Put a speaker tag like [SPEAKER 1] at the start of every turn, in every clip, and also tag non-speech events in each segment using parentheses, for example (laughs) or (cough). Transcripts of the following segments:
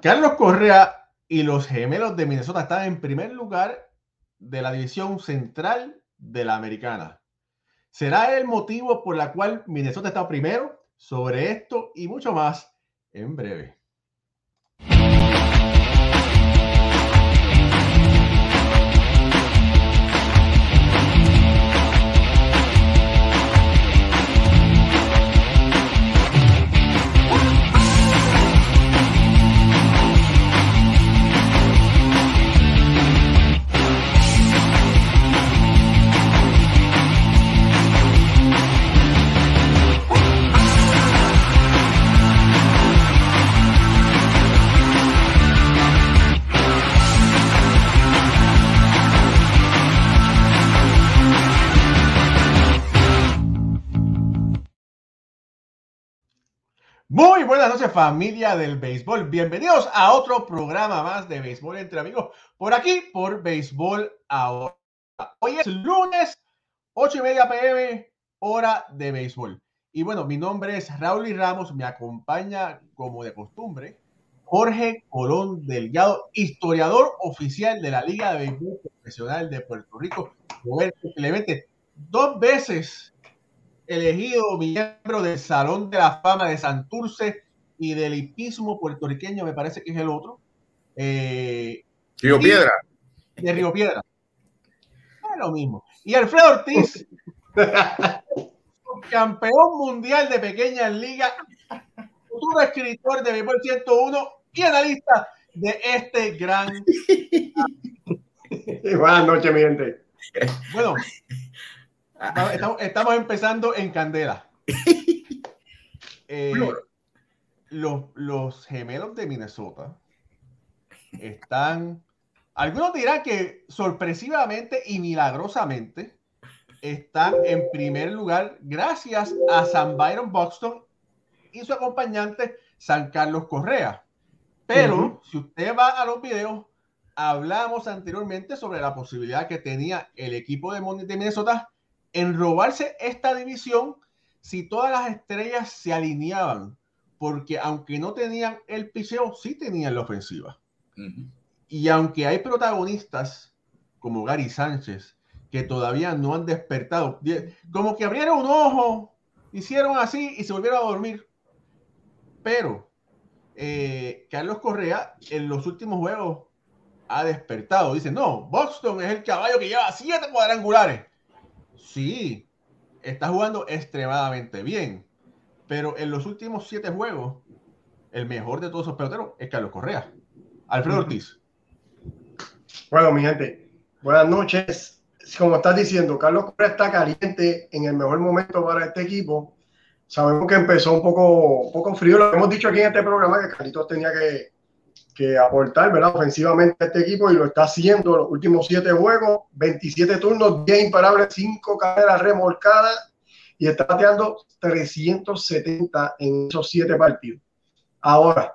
[SPEAKER 1] Carlos Correa y los gemelos de Minnesota están en primer lugar de la división central de la americana. ¿Será el motivo por el cual Minnesota está primero? Sobre esto y mucho más en breve. Muy buenas noches familia del béisbol. Bienvenidos a otro programa más de béisbol entre amigos por aquí por béisbol ahora. Hoy es lunes 8 y media pm hora de béisbol. Y bueno, mi nombre es Raúl y Ramos. Me acompaña como de costumbre Jorge Colón Delgado, historiador oficial de la Liga de Béisbol Profesional de Puerto Rico. Roberto Clemente, dos veces elegido miembro del Salón de la Fama de Santurce y del hipismo puertorriqueño, me parece que es el otro.
[SPEAKER 2] Eh, Río Piedra.
[SPEAKER 1] De Río Piedra. Es lo mismo. Y Alfredo Ortiz, (laughs) campeón mundial de pequeñas ligas, futuro escritor de Béisbol 101 y analista de este gran. (laughs)
[SPEAKER 3] Buenas noches, mi gente.
[SPEAKER 1] Bueno, (laughs) Estamos, empezando en candela. (laughs) Eh, los, gemelos de Minnesota están, algunos dirán que sorpresivamente y milagrosamente están en primer lugar gracias a San Byron Buxton y su acompañante San Carlos Correa. Pero si usted va a los videos, hablamos anteriormente sobre la posibilidad que tenía el equipo de Minnesota en robarse esta división si todas las estrellas se alineaban, porque aunque no tenían el picheo, sí tenían la ofensiva. Y aunque hay protagonistas como Gary Sánchez, que todavía no han despertado, como que abrieron un ojo, hicieron así y se volvieron a dormir. Pero eh, Carlos Correa en los últimos juegos ha despertado. Dice, no, Boston es el caballo que lleva siete cuadrangulares sí, está jugando extremadamente bien, pero en los últimos siete juegos, el mejor de todos esos peloteros es Carlos Correa. Alfredo Ortiz.
[SPEAKER 3] Bueno, mi gente, buenas noches. Como estás diciendo, Carlos Correa está caliente en el mejor momento para este equipo. Sabemos que empezó un poco, un poco frío. Lo hemos dicho aquí en este programa que Carlitos tenía que, que aportar, ¿verdad? Ofensivamente a este equipo y lo está haciendo los últimos siete juegos, 27 turnos, 10 imparables, 5 carreras remolcadas y está bateando 370 en esos siete partidos. Ahora,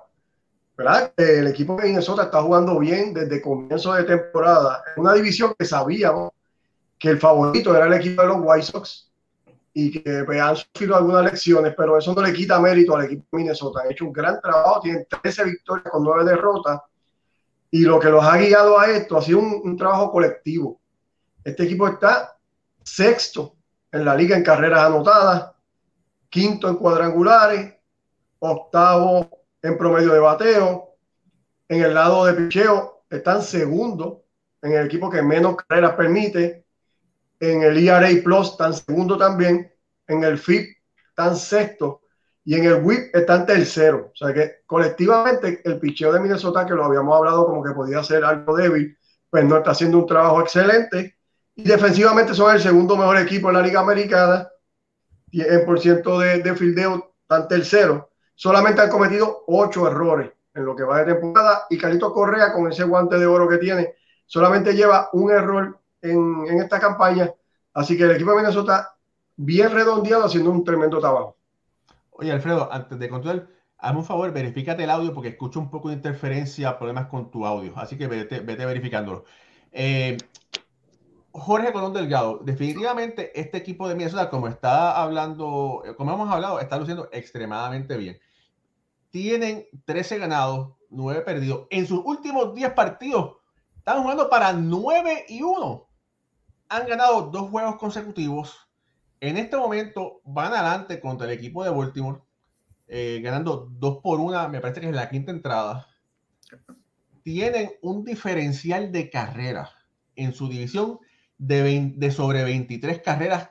[SPEAKER 3] ¿verdad? El equipo de Minnesota está jugando bien desde comienzo de temporada. Una división que sabíamos que el favorito era el equipo de los White Sox y que pues, han sufrido algunas lecciones, pero eso no le quita mérito al equipo de Minnesota. Han hecho un gran trabajo, tienen 13 victorias con 9 derrotas y lo que los ha guiado a esto ha sido un, trabajo colectivo. Este equipo está sexto en la liga en carreras anotadas, quinto en cuadrangulares, octavo en promedio de bateo. En el lado de picheo están segundo en el equipo que menos carreras permite en el ERA Plus están segundo también, en el FIP están sexto y en el WIP están tercero. O sea que colectivamente el picheo de Minnesota, que lo habíamos hablado como que podía ser algo débil, pues no está haciendo un trabajo excelente. Y defensivamente son el segundo mejor equipo en la Liga Americana. En por ciento de, de fildeo están tercero. Solamente han cometido ocho errores en lo que va de temporada. Y Carlito Correa, con ese guante de oro que tiene, solamente lleva un error en, esta campaña. Así que el equipo de Minnesota bien redondeado haciendo un tremendo trabajo.
[SPEAKER 1] Oye, Alfredo, antes de continuar, hazme un favor, verifícate el audio porque escucho un poco de interferencia, problemas con tu audio. Así que vete, vete verificándolo. Eh, Jorge Colón Delgado, definitivamente este equipo de Minnesota, como está hablando, como hemos hablado, está luciendo extremadamente bien. tienen 13 ganados, 9 perdidos. En sus últimos 10 partidos están jugando para 9 y 1. Han ganado dos juegos consecutivos. En este momento van adelante contra el equipo de Baltimore, eh, ganando 2 por 1, me parece que es la quinta entrada. Tienen un diferencial de carrera en su división de, de sobre 23 carreras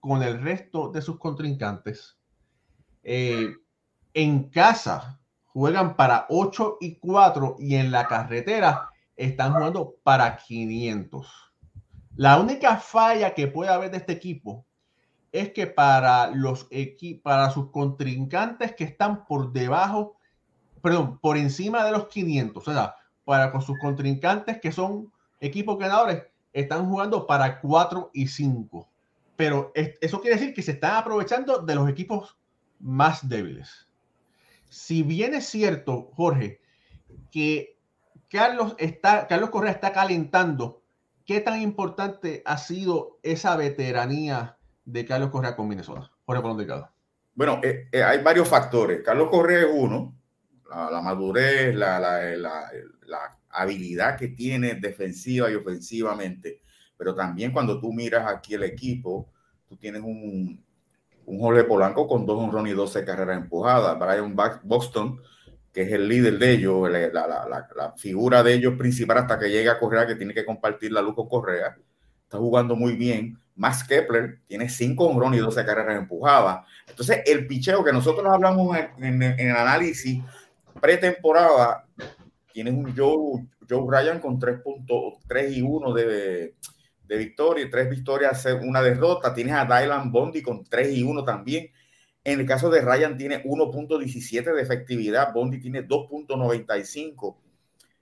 [SPEAKER 1] con el resto de sus contrincantes. Eh, en casa juegan para 8 y 4 y en la carretera están jugando para 500. La única falla que puede haber de este equipo es que para los para sus contrincantes que están por debajo, perdón, por encima de los 500, o sea, para con sus contrincantes que son equipos ganadores, están jugando para 4 y 5. Pero eso quiere decir que se están aprovechando de los equipos más débiles. Si bien es cierto, Jorge, que Carlos, está, Carlos Correa está calentando, ¿qué tan importante ha sido esa veteranía de Carlos Correa con Minnesota? Jorge Colón
[SPEAKER 2] Bueno, eh, eh, hay varios factores. Carlos Correa es uno, la, madurez, la, la, la, habilidad que tiene defensiva y ofensivamente, pero también cuando tú miras aquí el equipo, tú tienes un, un Jorge Polanco con dos honrones y 12 carreras empujadas. Brian Boston, que es el líder de ellos, la, figura de ellos principal hasta que llega a Correa, que tiene que compartir la luz con Correa, está jugando muy bien. Max Kepler tiene cinco honrones y 12 carreras empujadas. Entonces, el picheo que nosotros hablamos en, el análisis pretemporada, tienes un Joe, Joe Ryan con 3.3 y 1 de de victoria, tres victorias, una derrota. Tienes a Dylan Bondi con 3 y 1 también. En el caso de Ryan tiene 1.17 de efectividad, Bondi tiene 2.95.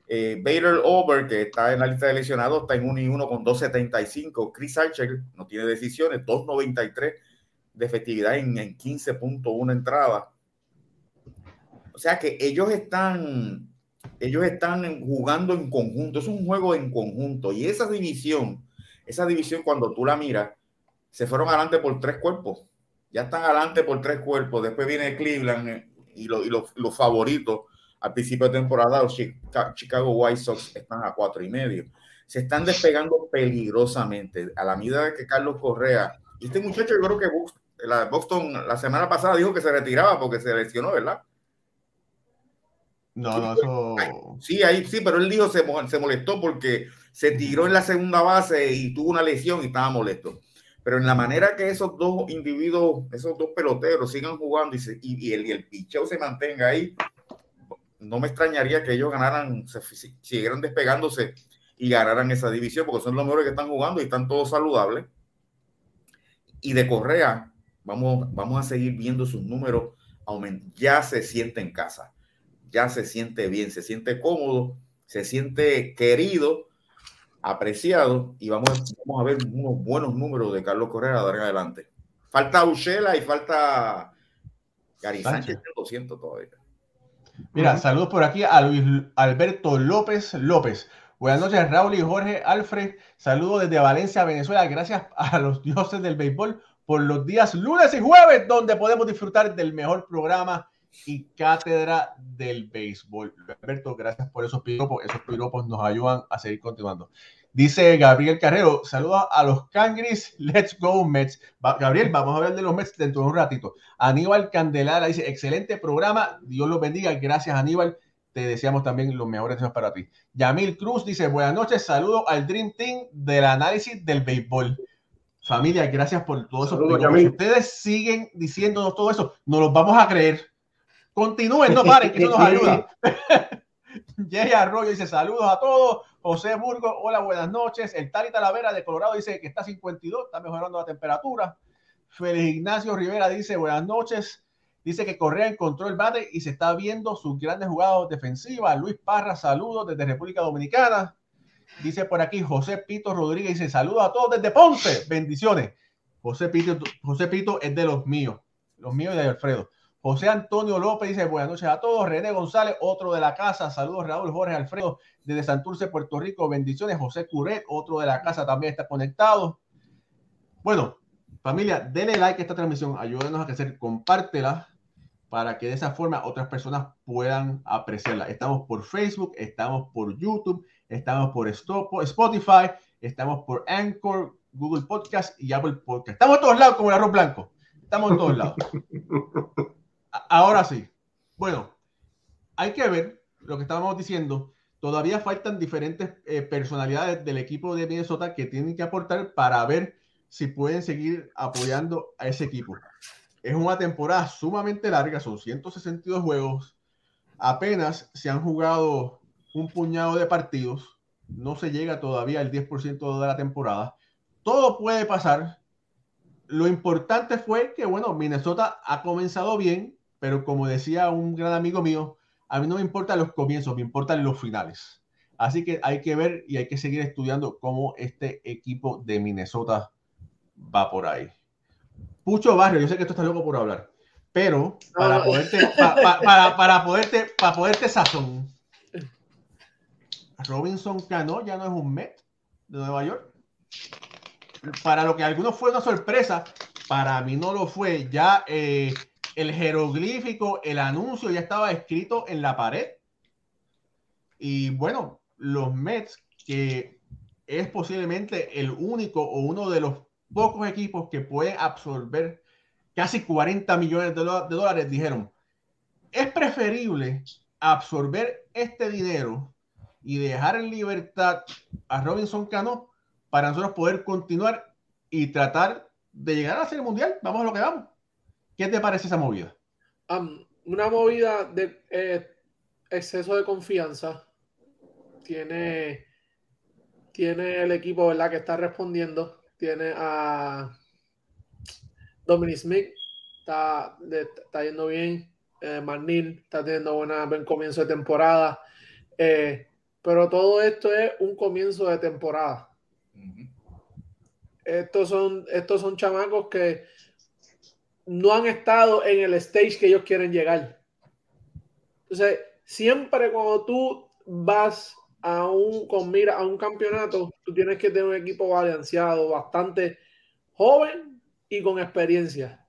[SPEAKER 2] Eh, Bader Over, que está en la lista de lesionados, está en 1 y 1 con 2.75. Chris Archer no tiene decisiones, 2.93 de efectividad en, en 15.1 entradas. O sea que ellos están, ellos están jugando en conjunto, es un juego en conjunto y esa división esa división, cuando tú la miras, se fueron adelante por tres cuerpos. Ya están adelante por tres cuerpos. Después viene Cleveland eh, y, los favoritos al principio de temporada, los Chicago White Sox están a cuatro y medio. Se están despegando peligrosamente a la medida que Carlos Correa, y este muchacho, yo creo que Boston la semana pasada dijo que se retiraba porque se lesionó, ¿verdad?
[SPEAKER 1] No, no, eso.
[SPEAKER 2] Sí, ahí sí, pero él dijo se, se molestó porque se tiró en la segunda base y tuvo una lesión y estaba molesto. Pero en la manera que esos dos individuos, esos dos peloteros sigan jugando y, y, el, y el picheo se mantenga ahí, no me extrañaría que ellos ganaran, se, siguieran despegándose y ganaran esa división, porque son los mejores que están jugando y están todos saludables. Y de Correa, vamos, vamos a seguir viendo sus números aumentar. Ya se siente en casa, ya se siente bien, se siente cómodo, se siente querido apreciado y vamos, vamos a ver unos buenos números de Carlos Correa de adelante. Falta Uchela y falta Gary Sánchez, 200 todavía.
[SPEAKER 1] Mira, saludos por aquí a Luis Alberto López López. Buenas noches, Raúl y Jorge Alfred. Saludos desde Valencia, Venezuela. Gracias a los dioses del béisbol por los días lunes y jueves, donde podemos disfrutar del mejor programa y cátedra del béisbol. Alberto, gracias por esos piropos. Esos piropos nos ayudan a seguir continuando. Dice Gabriel Carrero, saluda a los Cangris, let's go Mets. Gabriel, vamos a hablar de los Mets dentro de un ratito. Aníbal Candelara dice, excelente programa, Dios los bendiga, gracias Aníbal, te deseamos también los mejores deseos para ti. Yamil Cruz dice, buenas noches, saludo al Dream Team del análisis del béisbol. Familia, gracias por todo eso. Si ustedes siguen diciéndonos todo eso, nos los vamos a creer. Continúen, no paren, que eso nos (laughs) ayuda. (laughs) Jay Arroyo dice saludos a todos. José Burgo, hola, buenas noches. El Tali Talavera de Colorado dice que está 52, está mejorando la temperatura. Félix Ignacio Rivera dice buenas noches. Dice que Correa encontró el bate y se está viendo sus grandes jugadas defensivas. Luis Parra, saludos desde República Dominicana. Dice por aquí José Pito Rodríguez, dice saludos a todos desde Ponce. Bendiciones. José Pito, José Pito es de los míos, los míos y de Alfredo. José Antonio López dice buenas noches a todos. René González, otro de la casa. Saludos Raúl Jorge Alfredo desde Santurce, Puerto Rico. Bendiciones. José Curet, otro de la casa, también está conectado. Bueno, familia, denle like a esta transmisión. Ayúdenos a crecer. Compártela para que de esa forma otras personas puedan apreciarla. Estamos por Facebook, estamos por YouTube, estamos por Spotify, estamos por Anchor, Google Podcast y Apple Podcast. Estamos en todos lados como el arroz blanco. Estamos en todos lados. (laughs) Ahora sí. Bueno, hay que ver lo que estábamos diciendo. Todavía faltan diferentes eh, personalidades del equipo de Minnesota que tienen que aportar para ver si pueden seguir apoyando a ese equipo. Es una temporada sumamente larga, son 162 juegos. Apenas se han jugado un puñado de partidos. No se llega todavía al 10% de la temporada. Todo puede pasar. Lo importante fue que, bueno, Minnesota ha comenzado bien, pero como decía un gran amigo mío, a mí no me importan los comienzos, me importan los finales. Así que hay que ver y hay que seguir estudiando cómo este equipo de Minnesota va por ahí. Pucho Barrio, yo sé que tú estás loco por hablar, pero para poderte, para, para, poderte, para poderte sazón, Robinson Cano ya no es un Met de Nueva York. Para lo que a algunos fue una sorpresa, para mí no lo fue. Ya eh, el jeroglífico, el anuncio ya estaba escrito en la pared. Y bueno, los Mets, que es posiblemente el único o uno de los pocos equipos que pueden absorber casi 40 millones de, dólares dijeron, es preferible absorber este dinero y dejar en libertad a Robinson Cano para nosotros poder continuar y tratar de llegar a ser mundial. Vamos a lo que vamos. ¿Qué te parece esa movida?
[SPEAKER 4] una movida de eh, exceso de confianza. Tiene, tiene el equipo ¿verdad? que está respondiendo tiene a Dominic Smith, está, está yendo bien. Eh, está teniendo buena, buen comienzo de temporada. Eh, pero todo esto es un comienzo de temporada. Estos son, estos son chamacos que no han estado en el stage que ellos quieren llegar. Entonces, siempre cuando tú vas a un, con mira a un campeonato, tú tienes que tener un equipo balanceado, bastante joven y con experiencia.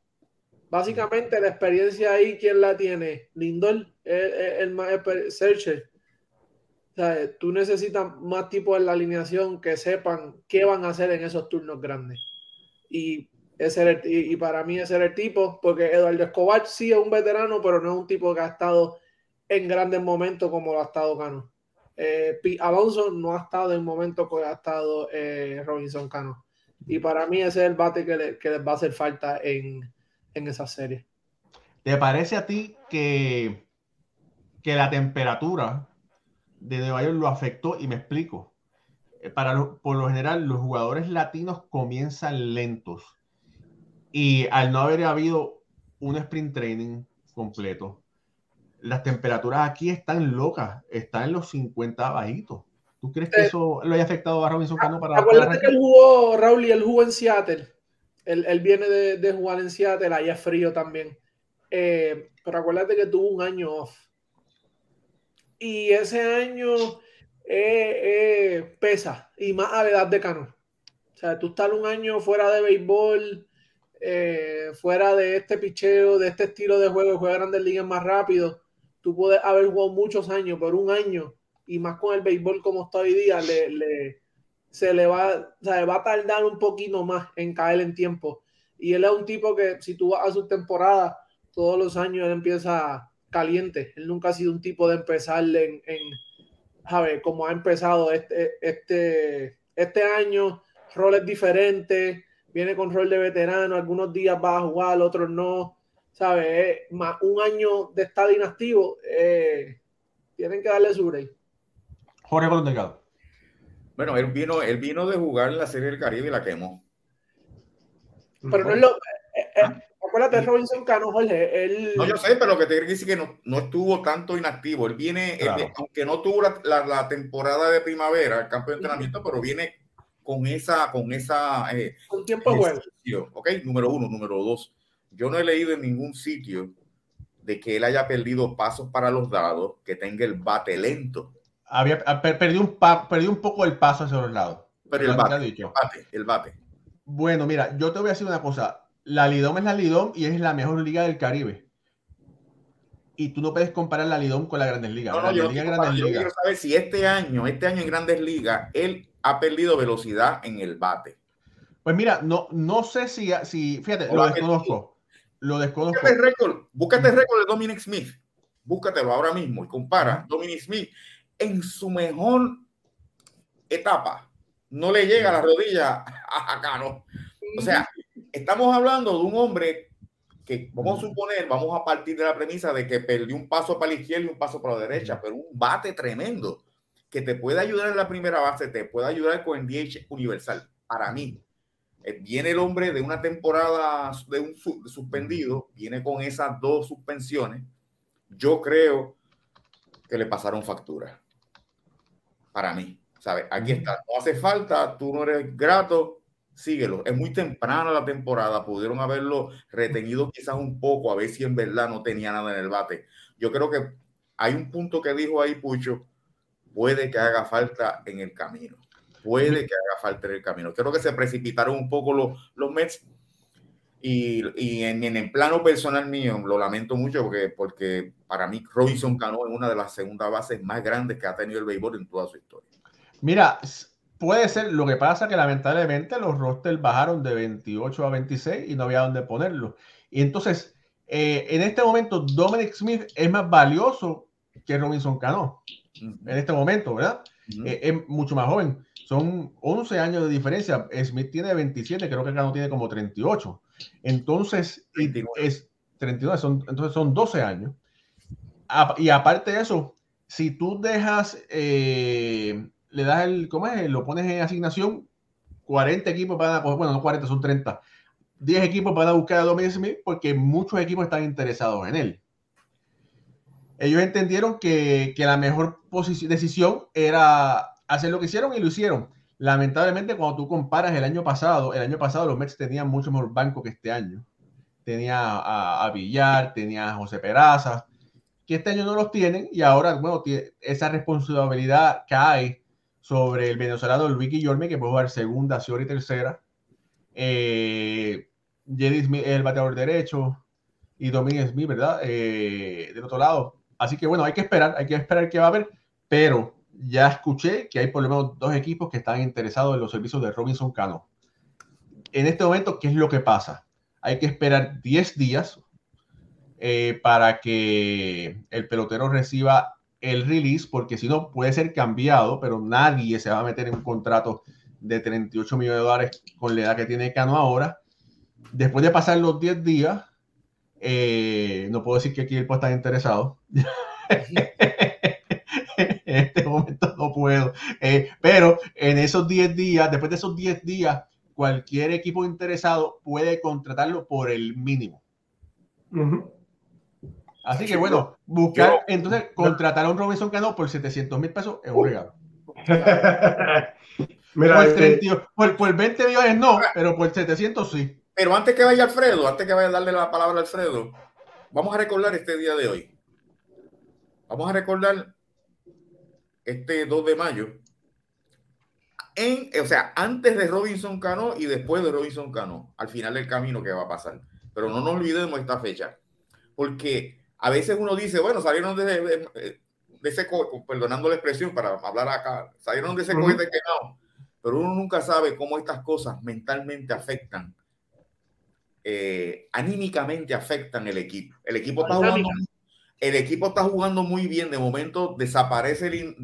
[SPEAKER 4] Básicamente la experiencia ahí, ¿quién la tiene? Lindor, el, más Searcher. O sea, tú necesitas más tipos en la alineación que sepan qué van a hacer en esos turnos grandes. Y, ese y, para mí ese era el tipo, porque Eduardo Escobar sí es un veterano, pero no es un tipo que ha estado en grandes momentos como lo ha estado Cano. Eh, Alonso no ha estado en el momento que ha estado eh, Robinson Cano. Y para mí ese es el bate que, les va a hacer falta en, esa serie.
[SPEAKER 1] ¿Te parece a ti que, que la temperatura de Nueva York lo afectó? Y me explico. Eh, para por lo general, los jugadores latinos comienzan lentos. Y al no haber habido un sprint training completo, las temperaturas aquí están locas, están en los 50 bajitos. ¿Tú crees que eso lo haya afectado a Robinson Cano para
[SPEAKER 4] Acuérdate que él jugó, Raúl, y él jugó en Seattle. Él, viene de, jugar en Seattle, allá es frío también. Eh, pero acuérdate que tuvo un año off. Y ese año eh, eh, pesa, y más a la edad de Cano. O sea, tú estás un año fuera de béisbol, fuera de este picheo, de este estilo de juego, juega grandes ligas más rápido tú puedes haber jugado muchos años, pero un año, y más con el béisbol como está hoy día, le, se le va, o va a tardar un poquito más en caer en tiempo. Y él es un tipo que si tú vas a su temporada, todos los años él empieza caliente. Él nunca ha sido un tipo de empezar en, en a como ha empezado este, este, este año, roles diferentes, viene con rol de veterano, algunos días va a jugar, otros no. ¿sabes? Más un año de estar inactivo, eh, tienen que darle su break.
[SPEAKER 1] Jorge Colón
[SPEAKER 2] Bueno, él vino, él vino de jugar en la Serie del Caribe y la quemó.
[SPEAKER 4] Pero no es lo. Eh, eh, acuérdate, Robinson Cano, Jorge. Él...
[SPEAKER 2] No, yo sé, pero lo que te quiero decir es que no, no estuvo tanto inactivo. Él viene, aunque no tuvo la, la, temporada de primavera, el campo de entrenamiento, pero viene con esa, con esa.
[SPEAKER 4] con tiempo
[SPEAKER 2] juego. Ok, número uno. Número dos yo no he leído en ningún sitio de que él haya perdido pasos para los dados, que tenga el bate lento.
[SPEAKER 1] Había perdido un, perdió un poco el paso hacia los lados.
[SPEAKER 2] Pero el bate, el bate,
[SPEAKER 1] Bueno, mira, yo te voy a decir una cosa. La Lidom es la Lidom y es la mejor liga del Caribe. y tú no puedes comparar la Lidón con la Grandes Ligas.
[SPEAKER 2] No, no, yo, quiero saber si este año, este año en Grandes Ligas, él ha perdido velocidad en el bate.
[SPEAKER 1] Pues mira, no, no sé si, si fíjate, lo desconozco. Lo desconozco.
[SPEAKER 2] Búscate el récord, búscate el récord de Dominic Smith. Búscatelo ahora mismo y compara. Dominic Smith en su mejor etapa no le llega a la rodilla a Cano. O sea, estamos hablando de un hombre que vamos a suponer, vamos a partir de la premisa de que perdió un paso para la izquierda y un paso para la derecha, pero un bate tremendo que te puede ayudar en la primera base, te puede ayudar con el DH universal. Para mí, eh, viene el hombre de una temporada de un suspendido, viene con esas dos suspensiones. Yo creo que le pasaron factura. Para mí, ¿sabes? Aquí está. No hace falta, tú no eres grato, síguelo. Es muy temprana la temporada, pudieron haberlo retenido quizás un poco, a ver si en verdad no tenía nada en el bate. Yo creo que hay un punto que dijo ahí Pucho, puede que haga falta en el camino. Puede que haga falta en el camino. Creo que se precipitaron un poco los, los Mets y, y en, en, el plano personal mío lo lamento mucho porque, porque para mí Robinson Cano es una de las segundas bases más grandes que ha tenido el béisbol en toda su historia.
[SPEAKER 1] Mira, Puede ser, lo que pasa que lamentablemente los rosters bajaron de 28 a 26 y no había dónde ponerlo. Y entonces, eh, en este momento, Dominic Smith es más valioso que Robinson Cano. En este momento, ¿verdad? Eh, es mucho más joven. Son 11 años de diferencia. Smith tiene 27, creo que Cano tiene como 38. Entonces, es 39, son, entonces son 12 años. Y aparte de eso, si tú dejas eh, le das el, ¿cómo es? Lo pones en asignación, 40 equipos van a, bueno, no 40, son 30. 10 equipos van a buscar a Dominic Smith porque muchos equipos están interesados en él. Ellos entendieron que, la mejor decisión era hacer lo que hicieron y lo hicieron. Lamentablemente, cuando tú comparas el año pasado, el año pasado los Mets tenían mucho mejor banco que este año. Tenía a, Villar, tenía a José Peraza, que este año no los tienen y ahora, bueno, esa responsabilidad cae sobre el venezolano Luis Guillorme, que puede jugar segunda, y tercera. Eh, Smith, el bateador derecho, y Domínguez Smith, ¿verdad? Eh, del otro lado. Así que bueno, hay que esperar, hay que esperar qué va a haber, pero ya escuché que hay por lo menos dos equipos que están interesados en los servicios de Robinson Cano. En este momento, ¿qué es lo que pasa? Hay que esperar 10 días eh, para que el pelotero reciba el release, porque si no puede ser cambiado, pero nadie se va a meter en un contrato de 38 millones de dólares con la edad que tiene Cano ahora. Después de pasar los 10 días, eh, no puedo decir que aquí él puede estar interesado. (laughs) en este momento no puedo. Eh, pero en esos 10 días, después de esos 10 días, cualquier equipo interesado puede contratarlo por el mínimo. Así que bueno, buscar, entonces contratar a un Robinson Cano por 700 mil pesos es un regalo. (laughs) Mira, por, este... por, 20 millones no, pero por 700 sí.
[SPEAKER 2] Pero antes que vaya Alfredo, antes que vaya a darle la palabra a Alfredo, vamos a recordar este día de hoy. Vamos a recordar este 2 de mayo. En, o sea, antes de Robinson Cano y después de Robinson Cano, al final del camino que va a pasar. Pero no nos olvidemos esta fecha, porque a veces uno dice, bueno, salieron de, de, ese cohete, perdonando la expresión para hablar acá, salieron de ese cohete quemado, pero uno nunca sabe cómo estas cosas mentalmente afectan, eh, anímicamente afectan el equipo. El equipo está jugando, el equipo está jugando muy bien, de momento desaparece, el,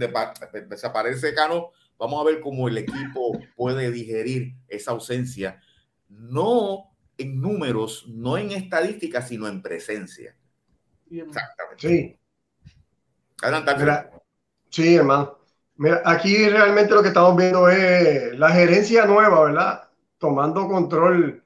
[SPEAKER 2] desaparece Cano, vamos a ver cómo el equipo puede digerir esa ausencia, no en números, no en estadísticas, sino en presencia.
[SPEAKER 3] Exactamente. Sí. sí, hermano. Mira, aquí realmente lo que estamos viendo es la gerencia nueva, ¿verdad? Tomando control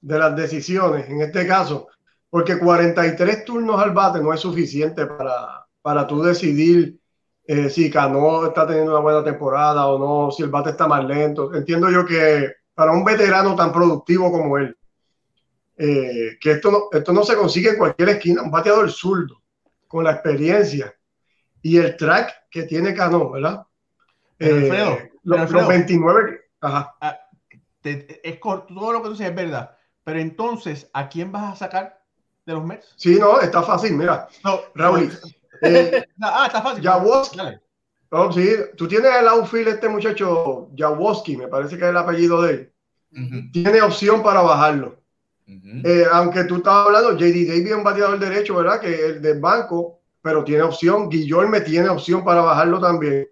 [SPEAKER 3] de las decisiones, en este caso, porque 43 turnos al bate no es suficiente para, para tú decidir eh, si Cano está teniendo una buena temporada o no, si el bate está más lento. Entiendo yo que para un veterano tan productivo como él, eh, que esto no, esto no se consigue en cualquier esquina, un bateador zurdo, con la experiencia y el track que tiene Cano, ¿verdad?
[SPEAKER 1] Eh,
[SPEAKER 3] los, 29.
[SPEAKER 1] Ajá. Ah, es todo lo que tú dices es verdad, pero entonces, ¿a quién vas a sacar de los Mets?
[SPEAKER 3] Sí, no, está fácil, mira.
[SPEAKER 1] No,
[SPEAKER 3] Raúl.
[SPEAKER 1] no,
[SPEAKER 3] eh, (laughs)
[SPEAKER 1] ah, está fácil.
[SPEAKER 3] Jaworski. Oh, sí, tú tienes el outfield este muchacho, Jaworski, me parece que es el apellido de él.
[SPEAKER 2] Ujú,
[SPEAKER 3] Tiene opción para bajarlo. Eh, aunque tú estabas hablando, JD Davis es un bateador derecho, ¿verdad? Que es el del banco, pero tiene opción. Guillorme tiene opción para bajarlo también.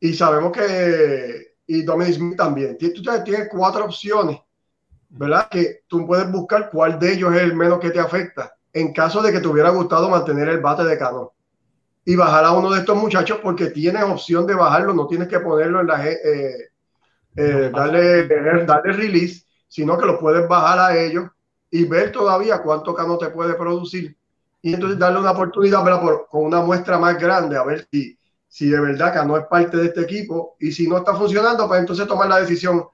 [SPEAKER 3] Y sabemos que. Y Dominic Smith también. Tú tienes cuatro opciones, ¿verdad? Que tú puedes buscar cuál de ellos es el menos que te afecta. En caso de que te hubiera gustado mantener el bate de Cano. Y bajar a uno de estos muchachos porque tienes opción de bajarlo, no tienes que ponerlo en la. eh, eh, darle, darle release, sino que lo puedes bajar a ellos y ver todavía cuánto Cano te puede producir. Y entonces darle una oportunidad. Por- con una muestra más grande a ver si, si de verdad Cano es parte de este equipo y si no está funcionando, pues entonces tomar la decisión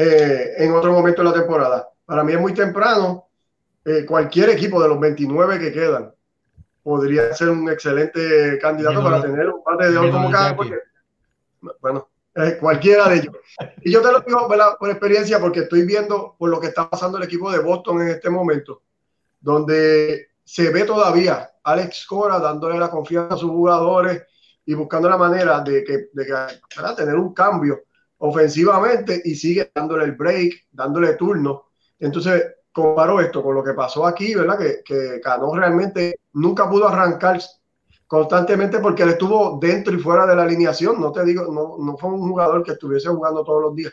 [SPEAKER 3] eh, en otro momento de la temporada. Para mí es muy temprano. Eh, cualquier equipo de los 29 que quedan podría ser un excelente candidato para tener un par de oro como cada porque, bueno, eh, cualquiera de ellos. Y yo te lo digo ¿verdad? por experiencia porque estoy viendo por lo que está pasando el equipo de Boston en este momento, donde se ve todavía Alex Cora dándole la confianza a sus jugadores y buscando la manera de que, de que tener un cambio ofensivamente y sigue dándole el break, dándole turno. Entonces, comparo esto con lo que pasó aquí, ¿verdad? Que, que Cano realmente nunca pudo arrancar constantemente porque él estuvo dentro y fuera de la alineación. No te digo, no, no fue un jugador que estuviese jugando todos los días.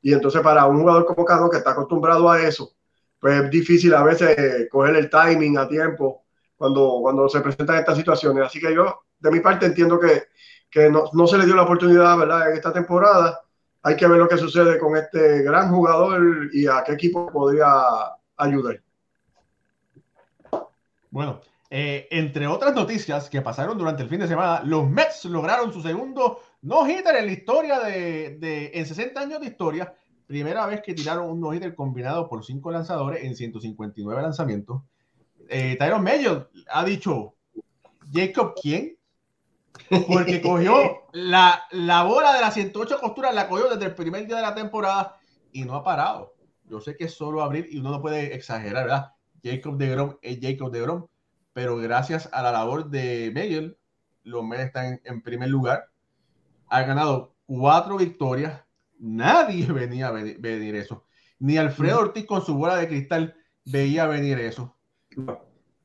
[SPEAKER 3] Y entonces, para un jugador como Cano que está acostumbrado a eso, pues es difícil a veces eh, coger el timing a tiempo cuando, cuando se presentan estas situaciones. Así que yo, de mi parte, entiendo que, que no, no se le dio la oportunidad, ¿verdad? En esta temporada. Hay que ver lo que sucede con este gran jugador y a qué equipo podría ayudar.
[SPEAKER 1] Bueno, eh, entre otras noticias que pasaron durante el fin de semana, los Mets lograron su segundo no-hitter en la historia de, de- en 60 años de historia. Primera vez que tiraron un no-hitter combinado por cinco lanzadores en 159 lanzamientos. Eh, Tyron Mayo ha dicho, Jacob, ¿quién? Porque (laughs) cogió la, la bola de las 108 costuras, la cogió desde el primer día de la temporada y no ha parado. Yo sé que es solo abril y uno no puede exagerar, ¿verdad? Jacob de Grom es Jacob de Grom, pero gracias a la labor de Miguel, los Mets están en primer lugar. Ha ganado cuatro victorias. Nadie (laughs) venía a venir, venir eso. Ni Alfredo Ortiz con su bola de cristal veía venir eso.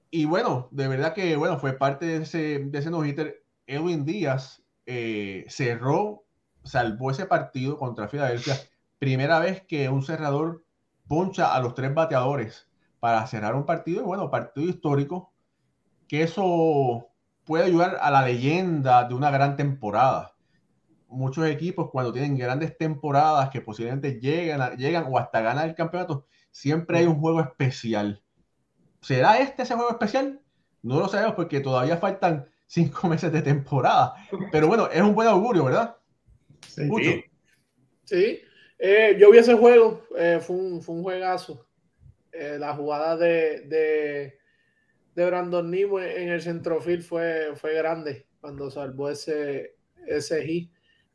[SPEAKER 1] Y bueno, de verdad que bueno, fue parte de ese, de ese no-hitter. Edwin Díaz eh, cerró, salvó ese partido contra Filadelfia. Primera vez que un cerrador poncha a los tres bateadores para cerrar un partido. Y bueno, partido histórico. Que eso puede ayudar a la leyenda de una gran temporada. Muchos equipos cuando tienen grandes temporadas que posiblemente llegan, llegan o hasta ganan el campeonato, siempre hay un juego especial. ¿Será este ese juego especial? No lo sabemos porque todavía faltan cinco (laughs) meses de temporada. Pero bueno, es un buen augurio, ¿verdad?
[SPEAKER 3] Sí.
[SPEAKER 1] Mucho.
[SPEAKER 4] Sí, eh, yo vi ese juego, eh, fue, un, fue un juegazo. Eh, la jugada de, de, de Brandon Nimo en el centrofield fue, fue grande cuando salvó ese, ese hit.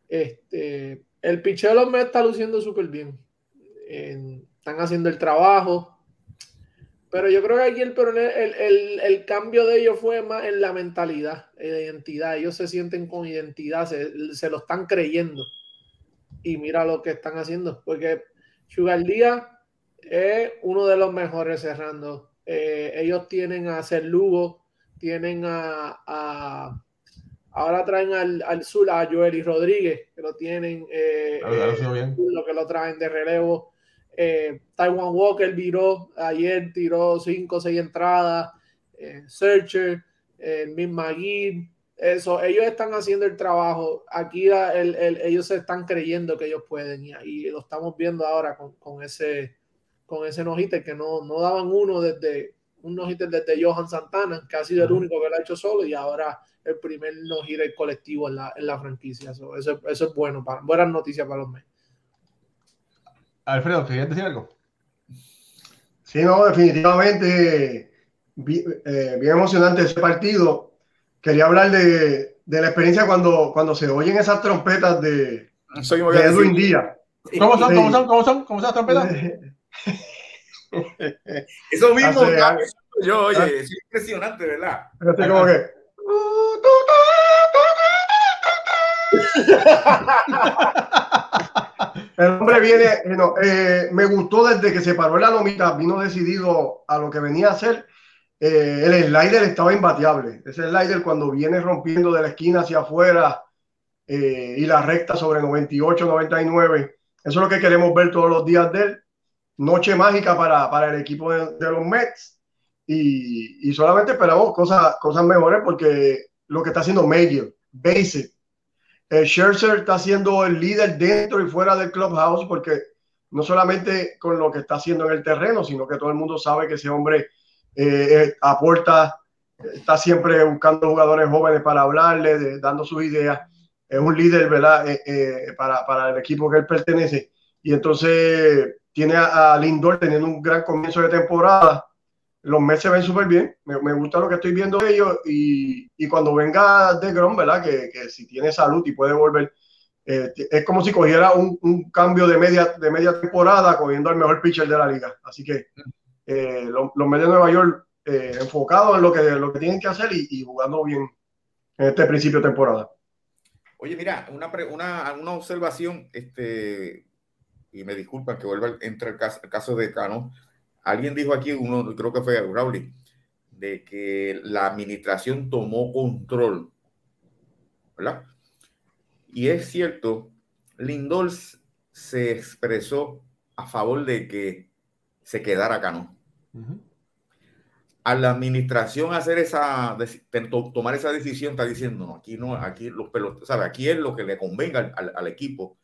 [SPEAKER 4] Este, el picheo de los Mets está luciendo súper bien. En- están haciendo el trabajo. Pero yo creo que aquí el, el, el, el cambio de ellos fue más en la mentalidad, en la identidad. Ellos se sienten con identidad, se, se lo están creyendo y mira lo que están haciendo, porque Sugar es uno de los mejores cerrando. Eh, ellos tienen a Ser Lugo, tienen a, a- ahora traen al, al sur a Joely Rodríguez, que lo tienen, eh,
[SPEAKER 1] Claro, bien.
[SPEAKER 4] lo que lo traen de relevo. Eh, Taiwan Walker viró ayer, tiró 5 o 6 entradas. Eh, Searcher, eh, el mismo McGee, eso, ellos están haciendo el trabajo. Aquí el- el- ellos se están creyendo que ellos pueden y, y lo estamos viendo ahora con, con ese con ese no que no, no daban uno desde un no desde Johan Santana, que ha sido el único que lo ha hecho solo y ahora el primer no colectivo en la, en la franquicia. Eso, eso, eso es bueno, para, buenas noticias para los Mets.
[SPEAKER 1] Alfredo, ¿querías decir algo?
[SPEAKER 3] Sí, no, definitivamente eh, bien emocionante ese partido. Quería hablar de, de la experiencia cuando, cuando se oyen esas trompetas de,
[SPEAKER 2] voy
[SPEAKER 3] de Edwin. Díaz.
[SPEAKER 1] ¿Cómo son?
[SPEAKER 3] Sí.
[SPEAKER 1] ¿Cómo son? ¿Cómo son? ¿Cómo son las trompetas? (laughs)
[SPEAKER 2] Eso mismo,
[SPEAKER 3] Hace-
[SPEAKER 2] yo, oye, es impresionante, ¿verdad?
[SPEAKER 3] Fíjate como que. (laughs) El hombre viene, eh, no, eh, me gustó desde que se paró en la lomita, vino decidido a lo que venía a hacer. Eh, el slider estaba imbateable. Ese slider cuando viene rompiendo de la esquina hacia afuera eh, y la recta sobre 98, 99, eso es lo que queremos ver todos los días de él. Noche mágica para, para el equipo de, de los Mets y, y solamente esperamos cosas, cosas mejores porque lo que está haciendo Major, Basic, el Scherzer está siendo el líder dentro y fuera del clubhouse porque no solamente con lo que está haciendo en el terreno, sino que todo el mundo sabe que ese hombre eh, eh, aporta, está siempre buscando jugadores jóvenes para hablarle, de- dando sus ideas. Es un líder, ¿verdad? Eh, eh, para, para el equipo que él pertenece. Y entonces tiene a, a Lindor teniendo un gran comienzo de temporada. Los Mets se ven súper bien. Me, me gusta lo que estoy viendo de ellos. Y, y cuando venga de Grom, ¿verdad? Que, que si tiene salud y puede volver, eh, es como si cogiera un, un cambio de media, de media temporada cogiendo al mejor pitcher de la liga. Así que eh, los, los Mets de Nueva York eh, enfocados en lo que, lo que tienen que hacer y, y jugando bien en este principio de temporada.
[SPEAKER 2] Oye, mira, una, una, una observación, este, y me disculpan que vuelva entre el caso, el caso de Cano. Alguien dijo aquí, uno creo que fue Rowley, de que la administración tomó control, ¿verdad? Y es cierto, Lindor se expresó a favor de que se quedara Cano. A la administración hacer esa, tomar esa decisión, está diciendo, no, aquí no, aquí los peloteros, ¿sabe? Aquí es lo que le convenga al, al- al equipo.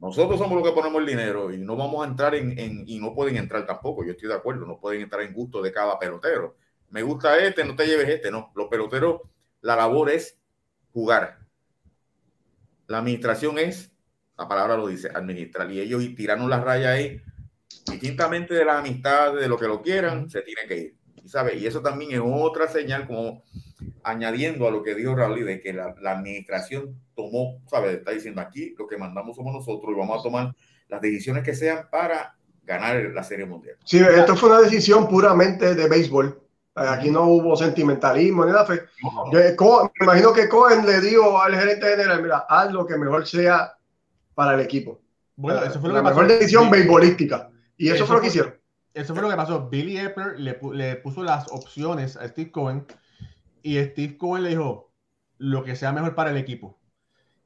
[SPEAKER 2] Nosotros somos los que ponemos el dinero y no vamos a entrar en, en- y no pueden entrar tampoco, yo estoy de acuerdo, no pueden entrar en gusto de cada pelotero. Me gusta este, no te lleves este, no. Los peloteros, la labor es jugar. La administración es, la palabra lo dice, administrar. Y ellos tiraron la raya ahí, distintamente de la amistad, de lo que lo quieran, se tiene que ir. Y, ¿sabe? y eso también es otra señal, como añadiendo a lo que dijo Raúl, de que la, la administración tomó, ¿sabes? Está diciendo aquí lo que mandamos somos nosotros y vamos a tomar las decisiones que sean para ganar la Serie Mundial.
[SPEAKER 3] Sí, esto fue una decisión puramente de béisbol. Aquí no hubo sentimentalismo ni nada. Fue- Yo, eh, Co- me imagino que Cohen le dijo al gerente general, mira, haz lo que mejor sea para el equipo.
[SPEAKER 1] Bueno, eso fue lo
[SPEAKER 3] la
[SPEAKER 1] que pasó.
[SPEAKER 3] mejor decisión
[SPEAKER 1] Sí.
[SPEAKER 3] beisbolística. Y eso,
[SPEAKER 1] Eso
[SPEAKER 3] fue lo que
[SPEAKER 1] fue-
[SPEAKER 3] hicieron.
[SPEAKER 1] Eso fue lo que pasó. Billy Epler le, le puso las opciones a Steve Cohen y Steve Cohen le dijo lo que sea mejor para el equipo.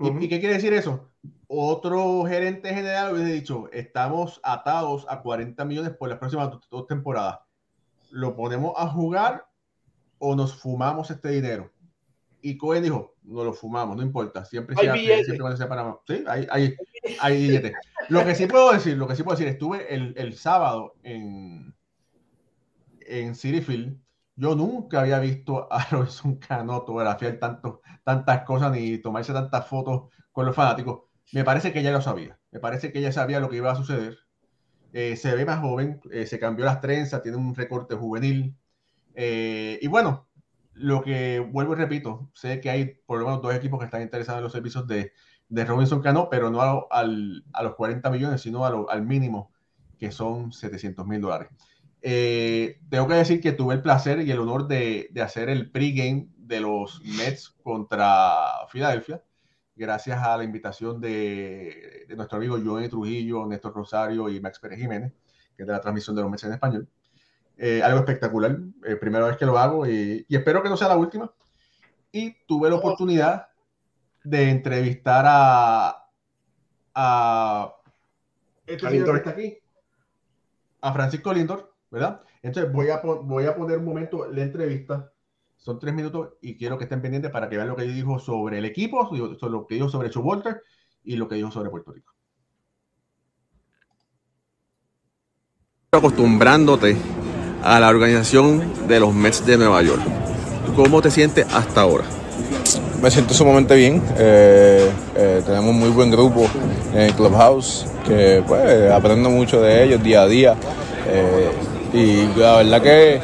[SPEAKER 1] ¿Y,
[SPEAKER 3] Ujú.
[SPEAKER 1] y qué quiere decir eso? Otro gerente general hubiese dicho, estamos atados a 40 millones por las próximas do- dos temporadas. ¿Lo ponemos a jugar o nos fumamos este dinero? Y Cohen dijo, no lo fumamos, no importa, siempre
[SPEAKER 4] Hay
[SPEAKER 1] sea,
[SPEAKER 4] billete.
[SPEAKER 1] siempre cuando sea para... Sí, hay, hay, hay billete. Lo que sí puedo decir, lo que sí puedo decir, estuve el, el sábado en, en City Field. Yo nunca había visto a (laughs) Robinson Cano fotografiar tanto, tantas cosas ni tomarse tantas fotos con los fanáticos. Me parece que ella lo sabía. Me parece que ella sabía lo que iba a suceder. Eh, se ve más joven, eh, se cambió las trenzas, tiene un recorte juvenil. Eh, y bueno, lo que vuelvo y repito, sé que hay por lo menos dos equipos que están interesados en los servicios de, de Robinson Cano, pero no a, al- a los 40 millones, sino lo- al mínimo, que son 700 mil dólares. Eh, tengo que decir que tuve el placer y el honor de, de hacer el pregame de los Mets contra Filadelfia, gracias a la invitación de, de nuestro amigo Johnny Trujillo, Néstor Rosario y Max Pérez Jiménez, que es de la transmisión de los Mets en español. Eh, algo espectacular, eh, primera vez que lo hago y, y espero que no sea la última. Y tuve la oportunidad de entrevistar a, a este señor que está aquí, a Francisco Lindor, ¿verdad? Entonces voy a, voy a poner un momento la entrevista. Son tres minutos y quiero que estén pendientes para que vean lo que dijo sobre el equipo, sobre lo que dijo sobre Walter y lo que dijo sobre Puerto Rico.
[SPEAKER 5] acostumbrándote a la organización de los Mets de Nueva York. ¿Cómo te sientes hasta ahora?
[SPEAKER 6] Me siento sumamente bien. eh, eh, tenemos muy buen grupo en Clubhouse, que pues aprendo mucho de ellos día a día. eh, y la verdad que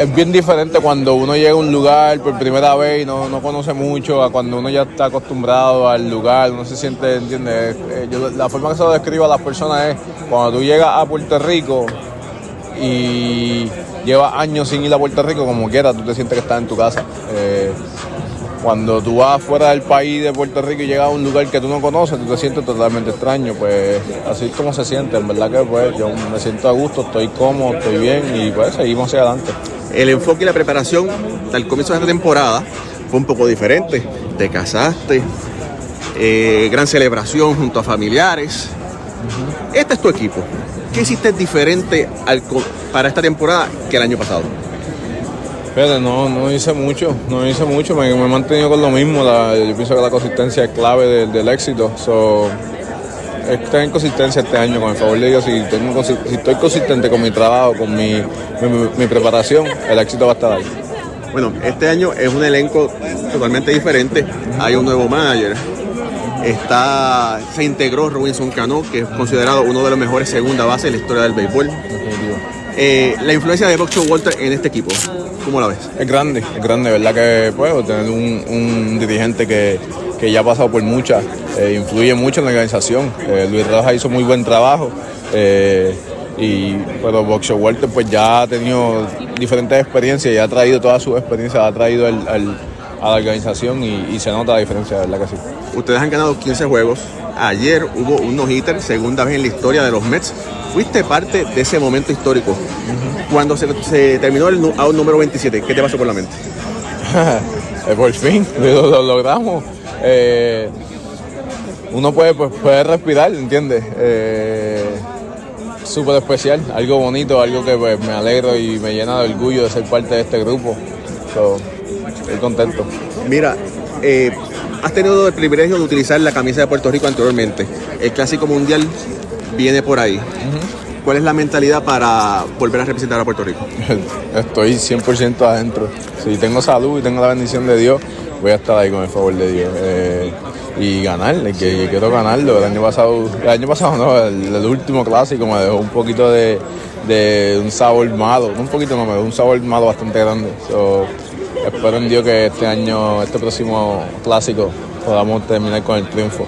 [SPEAKER 6] es bien diferente cuando uno llega a un lugar por primera vez y no, no conoce mucho, a cuando uno ya está acostumbrado al lugar, uno se siente, ¿entiendes? Yo- la forma que se lo describo a las personas es cuando tú llegas a Puerto Rico y llevas años sin ir a Puerto Rico, como quieras, tú te sientes que estás en tu casa. Cuando tú vas fuera del país de Puerto Rico y llegas a un lugar que tú no conoces, tú te sientes totalmente extraño, pues así es como se siente, en verdad que pues yo me siento a gusto, estoy cómodo, estoy bien y pues seguimos hacia adelante.
[SPEAKER 5] El enfoque y la preparación al comienzo de esta temporada fue un poco diferente. Te casaste, eh, gran celebración junto a familiares. Este es tu equipo. ¿Qué hiciste diferente para esta temporada que el año pasado?
[SPEAKER 6] Fíjate, no, no hice mucho, no hice mucho, me, me he mantenido con lo mismo, yo pienso que la consistencia es clave del, éxito. So, es tener consistencia este año, con el favor de Dios, si, si estoy consistente con mi trabajo, con mi preparación, el éxito va a estar ahí.
[SPEAKER 5] Bueno, este año es un elenco totalmente diferente. Hay un nuevo manager. Está, se integró Robinson Cano, que es considerado uno de los mejores segunda base de la historia del béisbol. Eh, la influencia de Boxer Walter en este equipo, ¿cómo la ves?
[SPEAKER 6] Es grande, es grande, ¿verdad? Que puedo tener un, un dirigente que, que ya ha pasado por muchas, eh, influye mucho en la organización. Eh, Luis Rojas hizo muy buen trabajo, y, pero Boxer Walter pues ya ha tenido diferentes experiencias y ha traído todas sus experiencias, ha traído al- a la organización y, y se nota la diferencia, ¿verdad que sí?
[SPEAKER 5] Ustedes han ganado 15 juegos. Ayer hubo un no-hitter, segunda vez en la historia de los Mets. Fuiste parte de ese momento histórico. Cuando se, se terminó el out número 27, ¿qué te pasó por la mente? (laughs)
[SPEAKER 6] Eh, por fin, (laughs) lo, lo logramos. Eh, uno puede, pues, puede respirar, ¿entiendes? Eh, Súper especial, algo bonito, algo que pues, me alegro y me llena de orgullo de ser parte de este grupo. So, estoy contento.
[SPEAKER 5] Mira, eh, has tenido el privilegio de utilizar la camisa de Puerto Rico anteriormente. El Clásico Mundial viene por ahí. ¿Cuál es la mentalidad para volver a representar a Puerto Rico? (laughs)
[SPEAKER 6] Estoy 100% adentro. Si tengo salud y tengo la bendición de Dios, voy a estar ahí con el favor de Dios. Eh, y ganar, que, que quiero ganarlo. El año pasado, el año pasado no, el, el último clásico me dejó un poquito de, de un sabor malo. Un poquito, no, me dejó un sabor malo bastante grande. So, espero en Dios que este año, este próximo clásico, podamos terminar con el triunfo.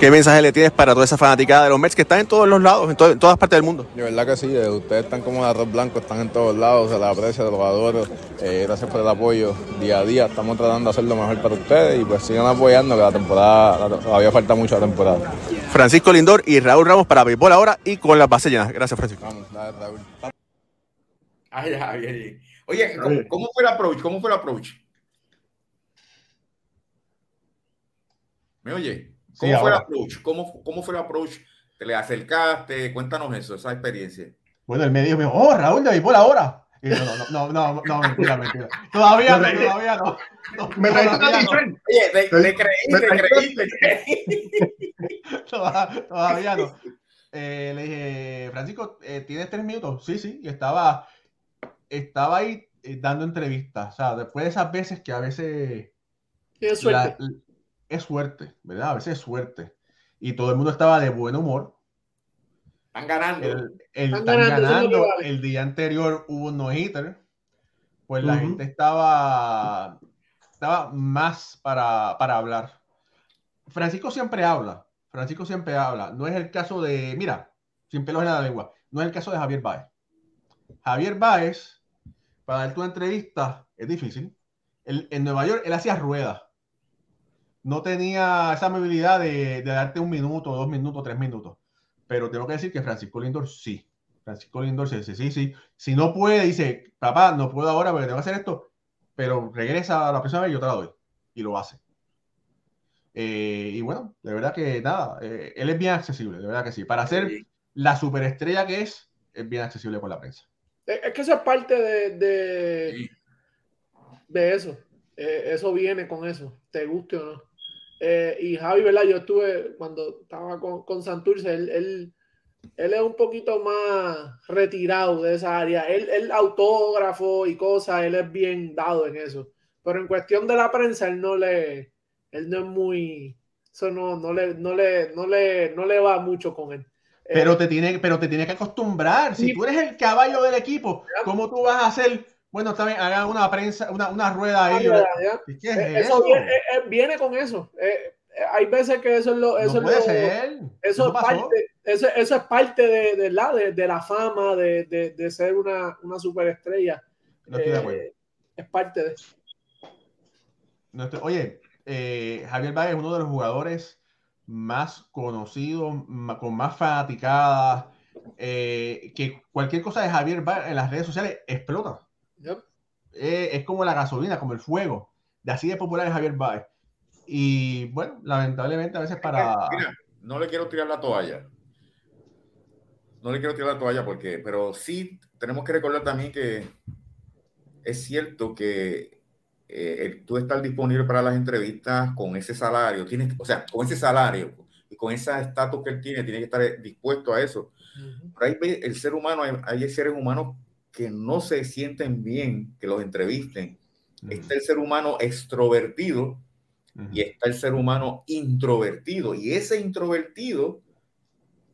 [SPEAKER 5] ¿Qué mensaje le tienes para toda esa fanaticada de los Mets que están en todos los lados, en, to- en todas partes del mundo?
[SPEAKER 6] De verdad que sí, eh, ustedes están como el arroz blanco, están en todos lados, se les aprecia, los adoro. Eh, gracias por el apoyo día a día, estamos tratando de hacer lo mejor para ustedes y pues sigan apoyando que la temporada, la- todavía falta mucho la temporada.
[SPEAKER 5] Francisco Lindor y Raúl Ramos para Béisbol ahora y con las bases llenas. Gracias, Francisco.
[SPEAKER 6] Vamos, dale, Raúl.
[SPEAKER 2] Ay, ay, ay. Oye, ¿cómo, cómo fue el approach? ¿Cómo fue el approach? ¿Me oye? ¿Cómo
[SPEAKER 1] Sí,
[SPEAKER 2] fue el
[SPEAKER 1] ahora.
[SPEAKER 2] approach? ¿Cómo, ¿Cómo fue el approach? ¿Te le acercaste? Cuéntanos eso, esa experiencia.
[SPEAKER 1] Bueno, el medio me dijo, oh, Raúl de béisbol ahora. Y no, no, no, no, no, mentira, mentira. Todavía no, todavía no. no
[SPEAKER 3] Me trajiste
[SPEAKER 1] todavía
[SPEAKER 3] una t-shirt.
[SPEAKER 2] Oye, te,
[SPEAKER 3] Te-
[SPEAKER 2] creí,
[SPEAKER 3] me
[SPEAKER 2] te creí, te creí. (laughs)
[SPEAKER 1] Toda- Todavía no. Eh, le dije, Francisco, eh, ¿tienes tres minutos? Sí, sí. Y estaba, estaba ahí eh, dando entrevistas. O sea, después de esas veces que a veces
[SPEAKER 4] Tienes suerte.
[SPEAKER 1] la- es suerte, ¿verdad? A veces es suerte. Y todo el mundo estaba de buen humor.
[SPEAKER 2] Están ganando.
[SPEAKER 1] El, el-
[SPEAKER 4] Están
[SPEAKER 1] están
[SPEAKER 4] ganando, es vale.
[SPEAKER 1] El día anterior hubo un no-hitter. Pues la gente estaba, estaba más para, para hablar. Francisco siempre habla. Francisco siempre habla. No es el caso de, mira, sin pelos en la lengua, no es el caso de Javier Báez. Javier Báez, para darte una entrevista, es difícil. Él- en Nueva York, él hacía ruedas. No tenía esa movilidad de, de darte un minuto, dos minutos, tres minutos. Pero tengo que decir que Francisco Lindor sí. Francisco Lindor se dice, sí, sí. Si no puede, dice, papá, no puedo ahora porque tengo que hacer esto, pero regresa a la próxima vez y yo te la doy. Y lo hace. Eh, y bueno, de verdad que nada, eh, él es bien accesible, de verdad que sí. Para ser la superestrella que es, es bien accesible con la prensa.
[SPEAKER 4] Es es que eso es parte de, de,
[SPEAKER 2] Sí.
[SPEAKER 4] de eso. Eh, eso viene con eso, te guste o no. Eh, y Javi, ¿verdad? Yo estuve cuando estaba con, con Santurce, él, él, él es un poquito más retirado de esa área. Él, él autógrafo y cosas, él es bien dado en eso. Pero en cuestión de la prensa, él no le, él no es muy, eso no, no le, no le, no le, no le va mucho con él. Eh,
[SPEAKER 1] Pero te tiene, pero te tiene que acostumbrar. Si tú eres el caballo del equipo, ¿cómo tú vas a hacer Bueno, también hagan una prensa, una, una rueda ahí.
[SPEAKER 4] Ah.
[SPEAKER 1] ¿Qué es
[SPEAKER 4] Eh,
[SPEAKER 1] eso?
[SPEAKER 4] Eso viene, eh, eh, viene con eso. Eh, eh, hay veces que eso es lo. Eso
[SPEAKER 1] no
[SPEAKER 4] es
[SPEAKER 1] puede
[SPEAKER 4] lo-
[SPEAKER 1] ser.
[SPEAKER 4] Eso, es parte, eso, eso es parte de, de la, de, de la fama, de, de, de ser una, una superestrella.
[SPEAKER 1] No estoy de
[SPEAKER 4] Eh,
[SPEAKER 1] acuerdo.
[SPEAKER 4] es parte de eso.
[SPEAKER 1] No estoy- Oye, eh, Javier Báez es uno de los jugadores más conocidos, ma- con más fanaticadas, eh, que cualquier cosa de Javier Báez en las redes sociales explota.
[SPEAKER 4] Yep.
[SPEAKER 1] Eh, es como la gasolina, como el fuego. De así de popular es Javier Báez. Y bueno, lamentablemente a veces para...
[SPEAKER 2] Mira, no le quiero tirar la toalla. No le quiero tirar la toalla porque, pero sí tenemos que recordar también que es cierto que eh, el- tú estar disponible para las entrevistas con ese salario, tienes, o sea, con ese salario y con ese estatus que él tiene, tiene que estar dispuesto a eso. Pero hay el ser humano, hay, hay seres humanos que no se sienten bien que los entrevisten. Está el ser humano extrovertido
[SPEAKER 1] Ujú.
[SPEAKER 2] y está el ser humano introvertido. Y ese introvertido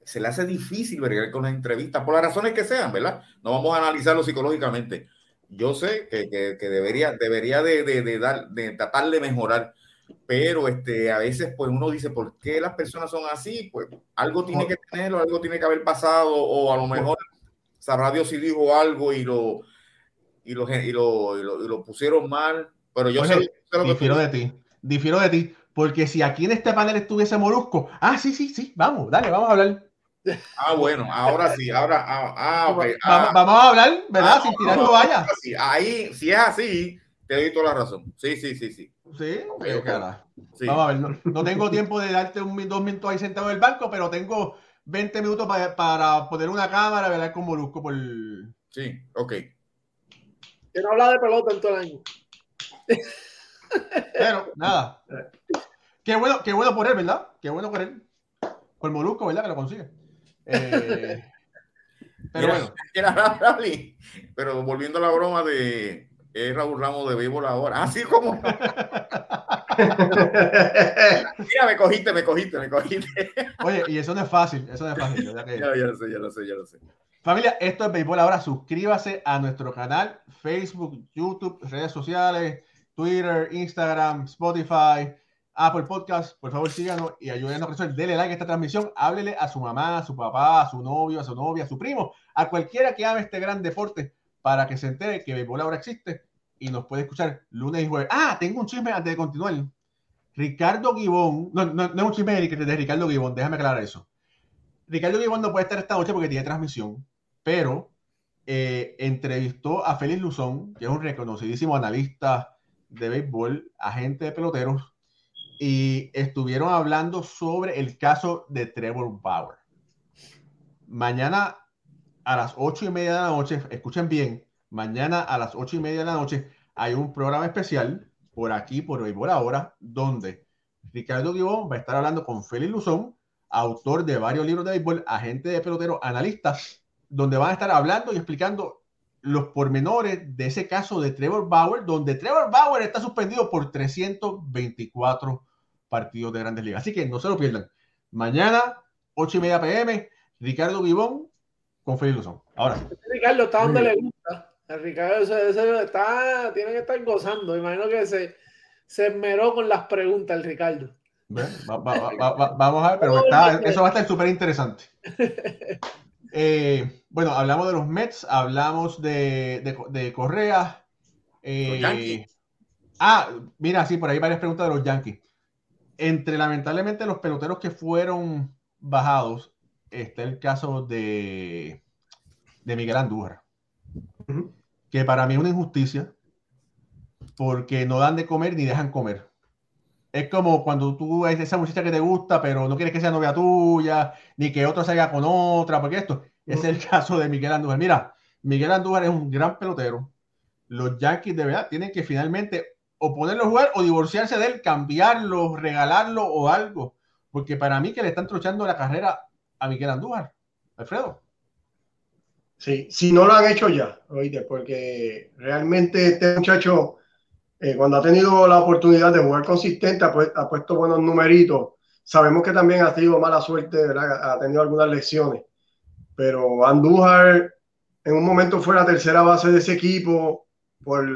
[SPEAKER 2] se le hace difícil bregar con las entrevistas, por las razones que sean, ¿verdad? No vamos a analizarlo psicológicamente. Yo sé que, que- que debería, debería de, de- de dar, de tratar de mejorar, pero este, a veces pues uno dice, ¿por qué las personas son así? Pues algo tiene que tenerlo, algo tiene que haber pasado, o a lo mejor sabrá Dios si dijo algo y lo, y lo, y lo, y lo, y lo pusieron mal, pero yo sé, sé lo que tú
[SPEAKER 1] Difiero de ti, difiero de ti, porque si aquí en este panel estuviese Molusco, ah, sí, sí, sí, vamos, dale, vamos a hablar.
[SPEAKER 2] Ah, bueno, ahora sí, ahora, ah, ah, ah,
[SPEAKER 1] vamos a hablar, ¿verdad?
[SPEAKER 2] ah,
[SPEAKER 1] Sin tirar
[SPEAKER 2] no,
[SPEAKER 1] toalla.
[SPEAKER 2] ahora sí, ahí, si es así, te doy toda la razón. Sí, sí, sí, sí.
[SPEAKER 1] Sí,
[SPEAKER 2] Ok,
[SPEAKER 1] qué
[SPEAKER 2] ok.
[SPEAKER 1] cara.
[SPEAKER 2] sí.
[SPEAKER 1] Vamos a ver, no, no tengo tiempo de darte un, dos minutos ahí sentado en el banco, pero tengo 20 minutos pa- para poner una cámara y hablar con Molusco por...
[SPEAKER 2] Sí, ok.
[SPEAKER 4] Que no habla de pelota en todo el año.
[SPEAKER 1] Pero, nada. (laughs) Qué bueno, qué bueno por él, ¿verdad? Qué bueno por él. Por Molusco, ¿verdad? Que lo consigue. Eh, (laughs) pero
[SPEAKER 2] Mira,
[SPEAKER 1] bueno, (laughs)
[SPEAKER 2] Era Rally, pero volviendo a la broma de es Raúl Ramos de béisbol ahora. Así como. (laughs) Mira, me cogiste, me cogiste, me cogiste.
[SPEAKER 1] oye, y eso no es fácil, eso no es fácil. ¿verdad que-
[SPEAKER 2] Ya, ya lo sé, ya lo sé, ya lo sé.
[SPEAKER 1] Familia, esto es Béisbol Ahora. Suscríbase a nuestro canal, Facebook, YouTube, redes sociales, Twitter, Instagram, Spotify, Apple Podcast. Por favor, síganos y ayúdenos a crecer. Dele like a esta transmisión. Háblele a su mamá, a su papá, a su novio, a su novia, a su primo, a cualquiera que ame este gran deporte para que se entere que Béisbol Ahora existe y nos puede escuchar lunes y jueves. Ah, tengo un chisme antes de continuar. Ricardo Gibón, no, no, no es un chisme de, de Ricardo Gibón, déjame aclarar eso. Ricardo Gibón no puede estar esta noche porque tiene transmisión, pero eh, entrevistó a Félix Luzón, que es un reconocidísimo analista de béisbol, agente de peloteros, y estuvieron hablando sobre el caso de Trevor Bauer. Mañana a las ocho y media de la noche, escuchen bien, mañana a las ocho y media de la noche hay un programa especial por aquí, por Béisbol Ahora, donde Ricardo Gibón va a estar hablando con Félix Luzón, autor de varios libros de béisbol, agente de pelotero, analista, donde van a estar hablando y explicando los pormenores de ese caso de Trevor Bauer, donde Trevor Bauer está suspendido por 324 partidos de grandes ligas. Así que no se lo pierdan. Mañana, 8 y media pm, Ricardo Gibón con Félix Luzón. Ahora,
[SPEAKER 4] Ricardo está donde le gusta. El Ricardo ese- ese está, tiene que estar gozando. Imagino que se, se esmeró con las preguntas el Ricardo.
[SPEAKER 1] ¿Ve? Va- va- va- va- vamos a ver, pero (laughs) está- eso va a estar súper interesante. (laughs) Eh, bueno, hablamos de los Mets, hablamos de, de, de Correa. eh,
[SPEAKER 2] Los Yankees.
[SPEAKER 1] ah, mira, sí, por ahí varias preguntas de los Yankees. Entre lamentablemente los peloteros que fueron bajados, está el caso de, de Miguel Andújar, que para mí es una injusticia, porque no dan de comer ni dejan comer. Es como cuando tú es esa muchacha que te gusta, pero no quieres que sea novia tuya, ni que otro salga con otra, porque esto es el caso de Miguel Andújar. Mira, Miguel Andújar es un gran pelotero. Los Yankees de verdad tienen que finalmente o ponerlo a jugar o divorciarse de él, cambiarlo, regalarlo o algo. Porque para mí que le están trochando la carrera a Miguel Andújar. Alfredo.
[SPEAKER 3] Sí, si no lo han hecho ya, oíste, porque realmente este muchacho, eh, cuando ha tenido la oportunidad de jugar consistente, ha, pu- puesto buenos numeritos. Sabemos que también ha tenido mala suerte, ¿verdad? Ha tenido algunas lesiones, pero Andújar en un momento fue la tercera base de ese equipo, por,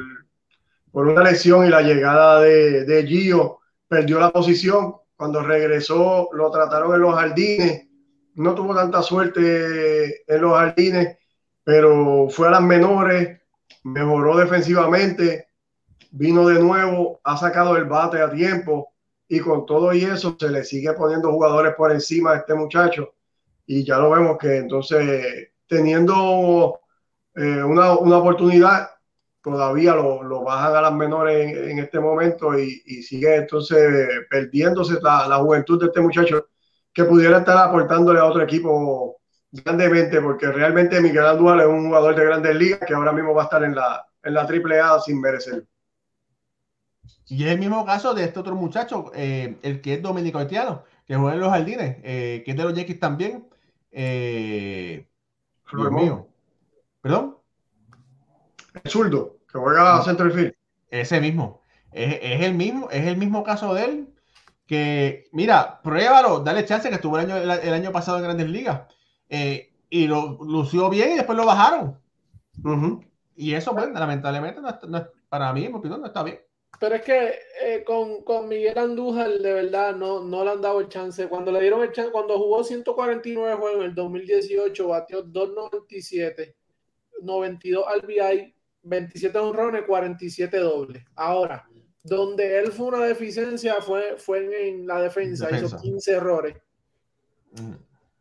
[SPEAKER 3] por una lesión y la llegada de, de Gio, perdió la posición. Cuando regresó, lo trataron en los jardines. No tuvo tanta suerte en los jardines, pero fue a las menores, mejoró defensivamente, vino de nuevo, ha sacado el bate a tiempo y con todo y eso se le sigue poniendo jugadores por encima de este muchacho y ya lo vemos que entonces teniendo eh, una, una, oportunidad todavía lo, lo, bajan a las menores en, en este momento y, y, sigue entonces perdiéndose la, la, juventud de este muchacho que pudiera estar aportándole a otro equipo grandemente porque realmente Miguel Andújar es un jugador de grandes ligas que ahora mismo va a estar en la, en la triple A sin merecer.
[SPEAKER 1] Y es el mismo caso de este otro muchacho, eh, el que es dominico haitiano, que juega en los jardines, eh, que es de los Yankees también. Eh, Dios mío. ¿Perdón?
[SPEAKER 3] El zurdo, que juega a center field.
[SPEAKER 1] Ese mismo. Es, es, el mismo. Es el mismo caso de él. Que, mira, pruébalo, dale chance que estuvo el año, el, el año pasado en Grandes Ligas. Eh, y lo lució bien y después lo bajaron. Uh -huh. Y eso, pues, lamentablemente, no, no, para mí, en mi opinión, no está bien.
[SPEAKER 4] Pero es que eh, con, con, Miguel Andújar, de verdad, no, no le han dado el chance. Cuando le dieron el chance, cuando jugó 149 juegos en el 2018, batió 297, 92 RBI, 27 honrones, 47 dobles. Ahora, donde él fue una deficiencia fue, fue en la defensa, defensa. hizo 15 errores. Mm.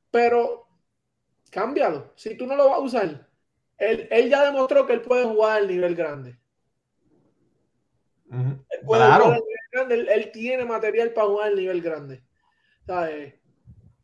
[SPEAKER 4] Pero, cámbialo. Si tú no lo vas a usar, él, él ya demostró que él puede jugar al nivel grande.
[SPEAKER 1] Él, claro.
[SPEAKER 4] grande. Él, él, tiene material para jugar al nivel grande. ¿Sabes?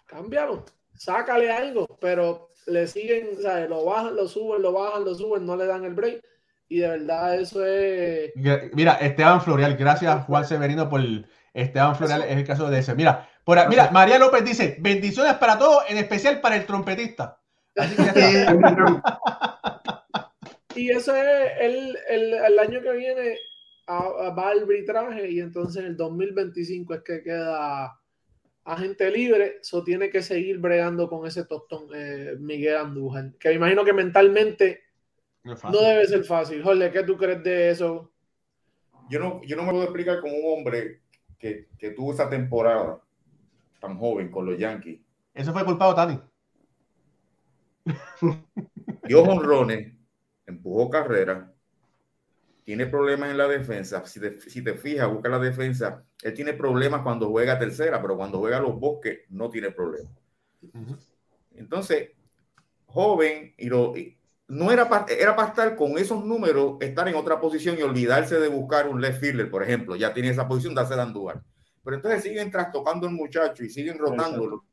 [SPEAKER 4] Cámbialo, sácale algo, pero le siguen, ¿sabes? Lo bajan, lo suben, lo bajan, lo suben, no le dan el break. Y de verdad, eso es.
[SPEAKER 1] Mira, Esteban Florial, gracias Juan Severino por el. Esteban Florial es el caso de ese. Mira, por, mira, María López dice: bendiciones para todos, en especial para el trompetista. Así que (laughs)
[SPEAKER 4] y eso es el, el, el año que viene va al arbitraje y entonces en el 2025 es que queda agente libre, eso tiene que seguir bregando con ese tostón eh, Miguel Andújar, que me imagino que mentalmente no, no, debe ser fácil. Jorge, ¿qué tú crees de eso?
[SPEAKER 2] Yo no, yo no me puedo explicar como un hombre que, que tuvo esa temporada tan joven con los Yankees.
[SPEAKER 1] Eso fue culpado Tani.
[SPEAKER 2] Dio honrones, empujó carrera, tiene problemas en la defensa. Si te, si te fijas, busca la defensa. Él tiene problemas cuando juega tercera, pero cuando juega los bosques no tiene problemas. Entonces, joven, y lo, y no era para, era para estar con esos números, estar en otra posición y olvidarse de buscar un left fielder, por ejemplo. Ya tiene esa posición de hacer Andújar. Pero entonces siguen trastocando el muchacho y siguen rotándolo.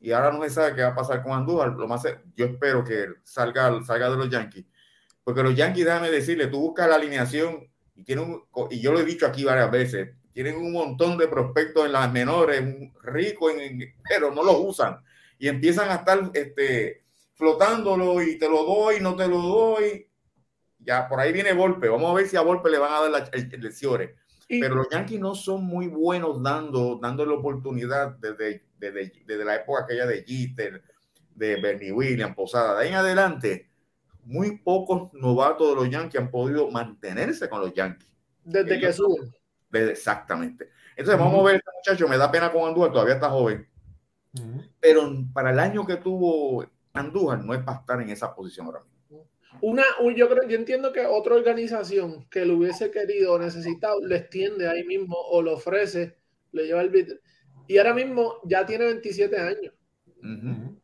[SPEAKER 2] Y ahora no se sabe qué va a pasar con Andújar. Lo más, yo espero que salga, salga de los Yankees porque los Yankees, déjame decirle, tú buscas la alineación y tienen un, y yo lo he dicho aquí varias veces, tienen un montón de prospectos en las menores, ricos, en, pero no los usan. Y empiezan a estar este, flotándolo y te lo doy, no te lo doy. Ya por ahí viene Volpe. Vamos a ver si a Volpe le van a dar las lesiones. Pero los Yankees no son muy buenos dando, dando la oportunidad desde, desde, desde la época aquella de Jeter, de Bernie Williams, Posada. De ahí en adelante, muy pocos novatos de los Yankees han podido mantenerse con los Yankees.
[SPEAKER 4] Desde Ellos, que suben.
[SPEAKER 2] Exactamente. Entonces, uh -huh. vamos a ver, este muchacho, me da pena con Andújar, todavía está joven. Uh -huh. Pero para el año que tuvo Andújar, no es para estar en esa posición ahora mismo.
[SPEAKER 4] Una, yo, creo, yo entiendo que otra organización que lo hubiese querido o necesitado, le extiende ahí mismo o lo ofrece, le lleva el Y ahora mismo ya tiene 27 años. Uh -huh.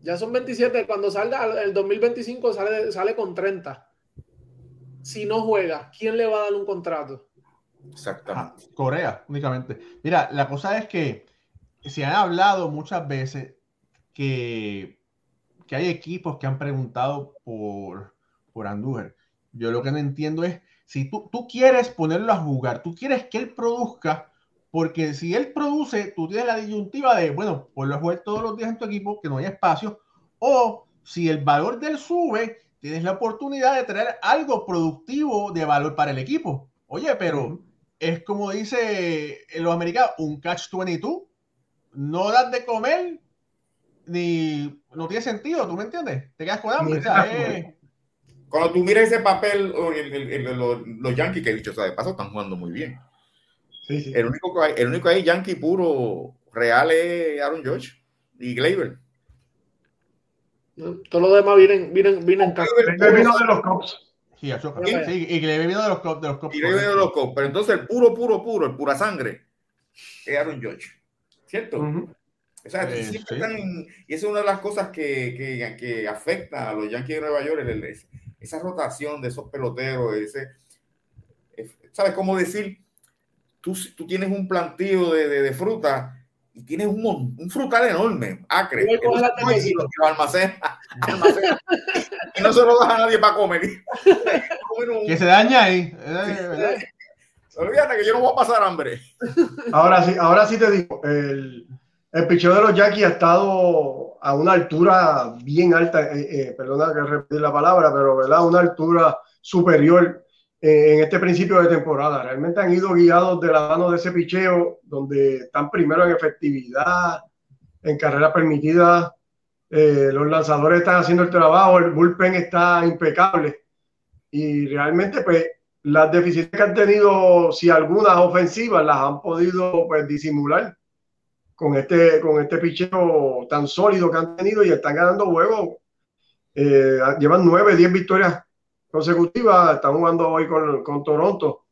[SPEAKER 4] Ya son 27. Cuando salga el 2025 sale, sale con 30. Si no juega, ¿quién le va a dar un contrato?
[SPEAKER 2] Exactamente.
[SPEAKER 1] Ah, Corea, únicamente. Mira, la cosa es que se han hablado muchas veces que, que hay equipos que han preguntado por, por Andújar. Yo lo que no entiendo es, si tú, tú quieres ponerlo a jugar, tú quieres que él produzca, porque si él produce, tú tienes la disyuntiva de, bueno, ponlo a jugar todos los días en tu equipo, que no haya espacio, o si el valor del sube, tienes la oportunidad de traer algo productivo de valor para el equipo. Oye, pero uh -huh. es como dice los americanos, un catch 22. No das de comer, ni no tiene sentido, ¿tú me entiendes? Te quedas con hambre. O sea, es...
[SPEAKER 2] Cuando tú miras ese papel, los, Yankees, que he dicho, o sea, de paso están jugando muy bien. Sí, sí. El único que hay, el único ahí Yankee puro real es Aaron George y Gleyber.
[SPEAKER 4] Todos los demás vienen, vienen, vienen.
[SPEAKER 3] vino de los Cubs.
[SPEAKER 1] Sí, sí, y Gleyber vino de los Cubs. De los Cubs.
[SPEAKER 2] Y Gleyber de los Cubs. Pero entonces el puro, puro, puro, el pura sangre es Aaron George. ¿Cierto? O sea, eh, siempre están y esa es una de las cosas que, que, que, afecta a los Yankees de Nueva York, esa rotación de esos peloteros, ese, ¿sabes cómo decir? Tú, tú tienes un plantío de, de, de fruta y tienes un, un frutal enorme, acre, y lo, lo (laughs) almacena, y no se lo das a nadie para comer. (laughs)
[SPEAKER 1] que se daña ahí.
[SPEAKER 2] Olvídate que yo no voy a pasar hambre.
[SPEAKER 3] Ahora sí, ahora sí te digo, el, el picheo de los Yankees ha estado a una altura bien alta, eh, eh, perdona que repetir la palabra, pero ¿verdad? una altura superior en este principio de temporada. Realmente han ido guiados de la mano de ese picheo, donde están primero en efectividad, en carreras permitidas. Eh, los lanzadores están haciendo el trabajo, el bullpen está impecable. Y realmente, pues, las deficiencias que han tenido, si algunas ofensivas, las han podido pues, disimular con este, con este picheo tan sólido que han tenido y están ganando juegos. Eh, llevan nueve, diez victorias consecutivas, están jugando hoy con, con Toronto,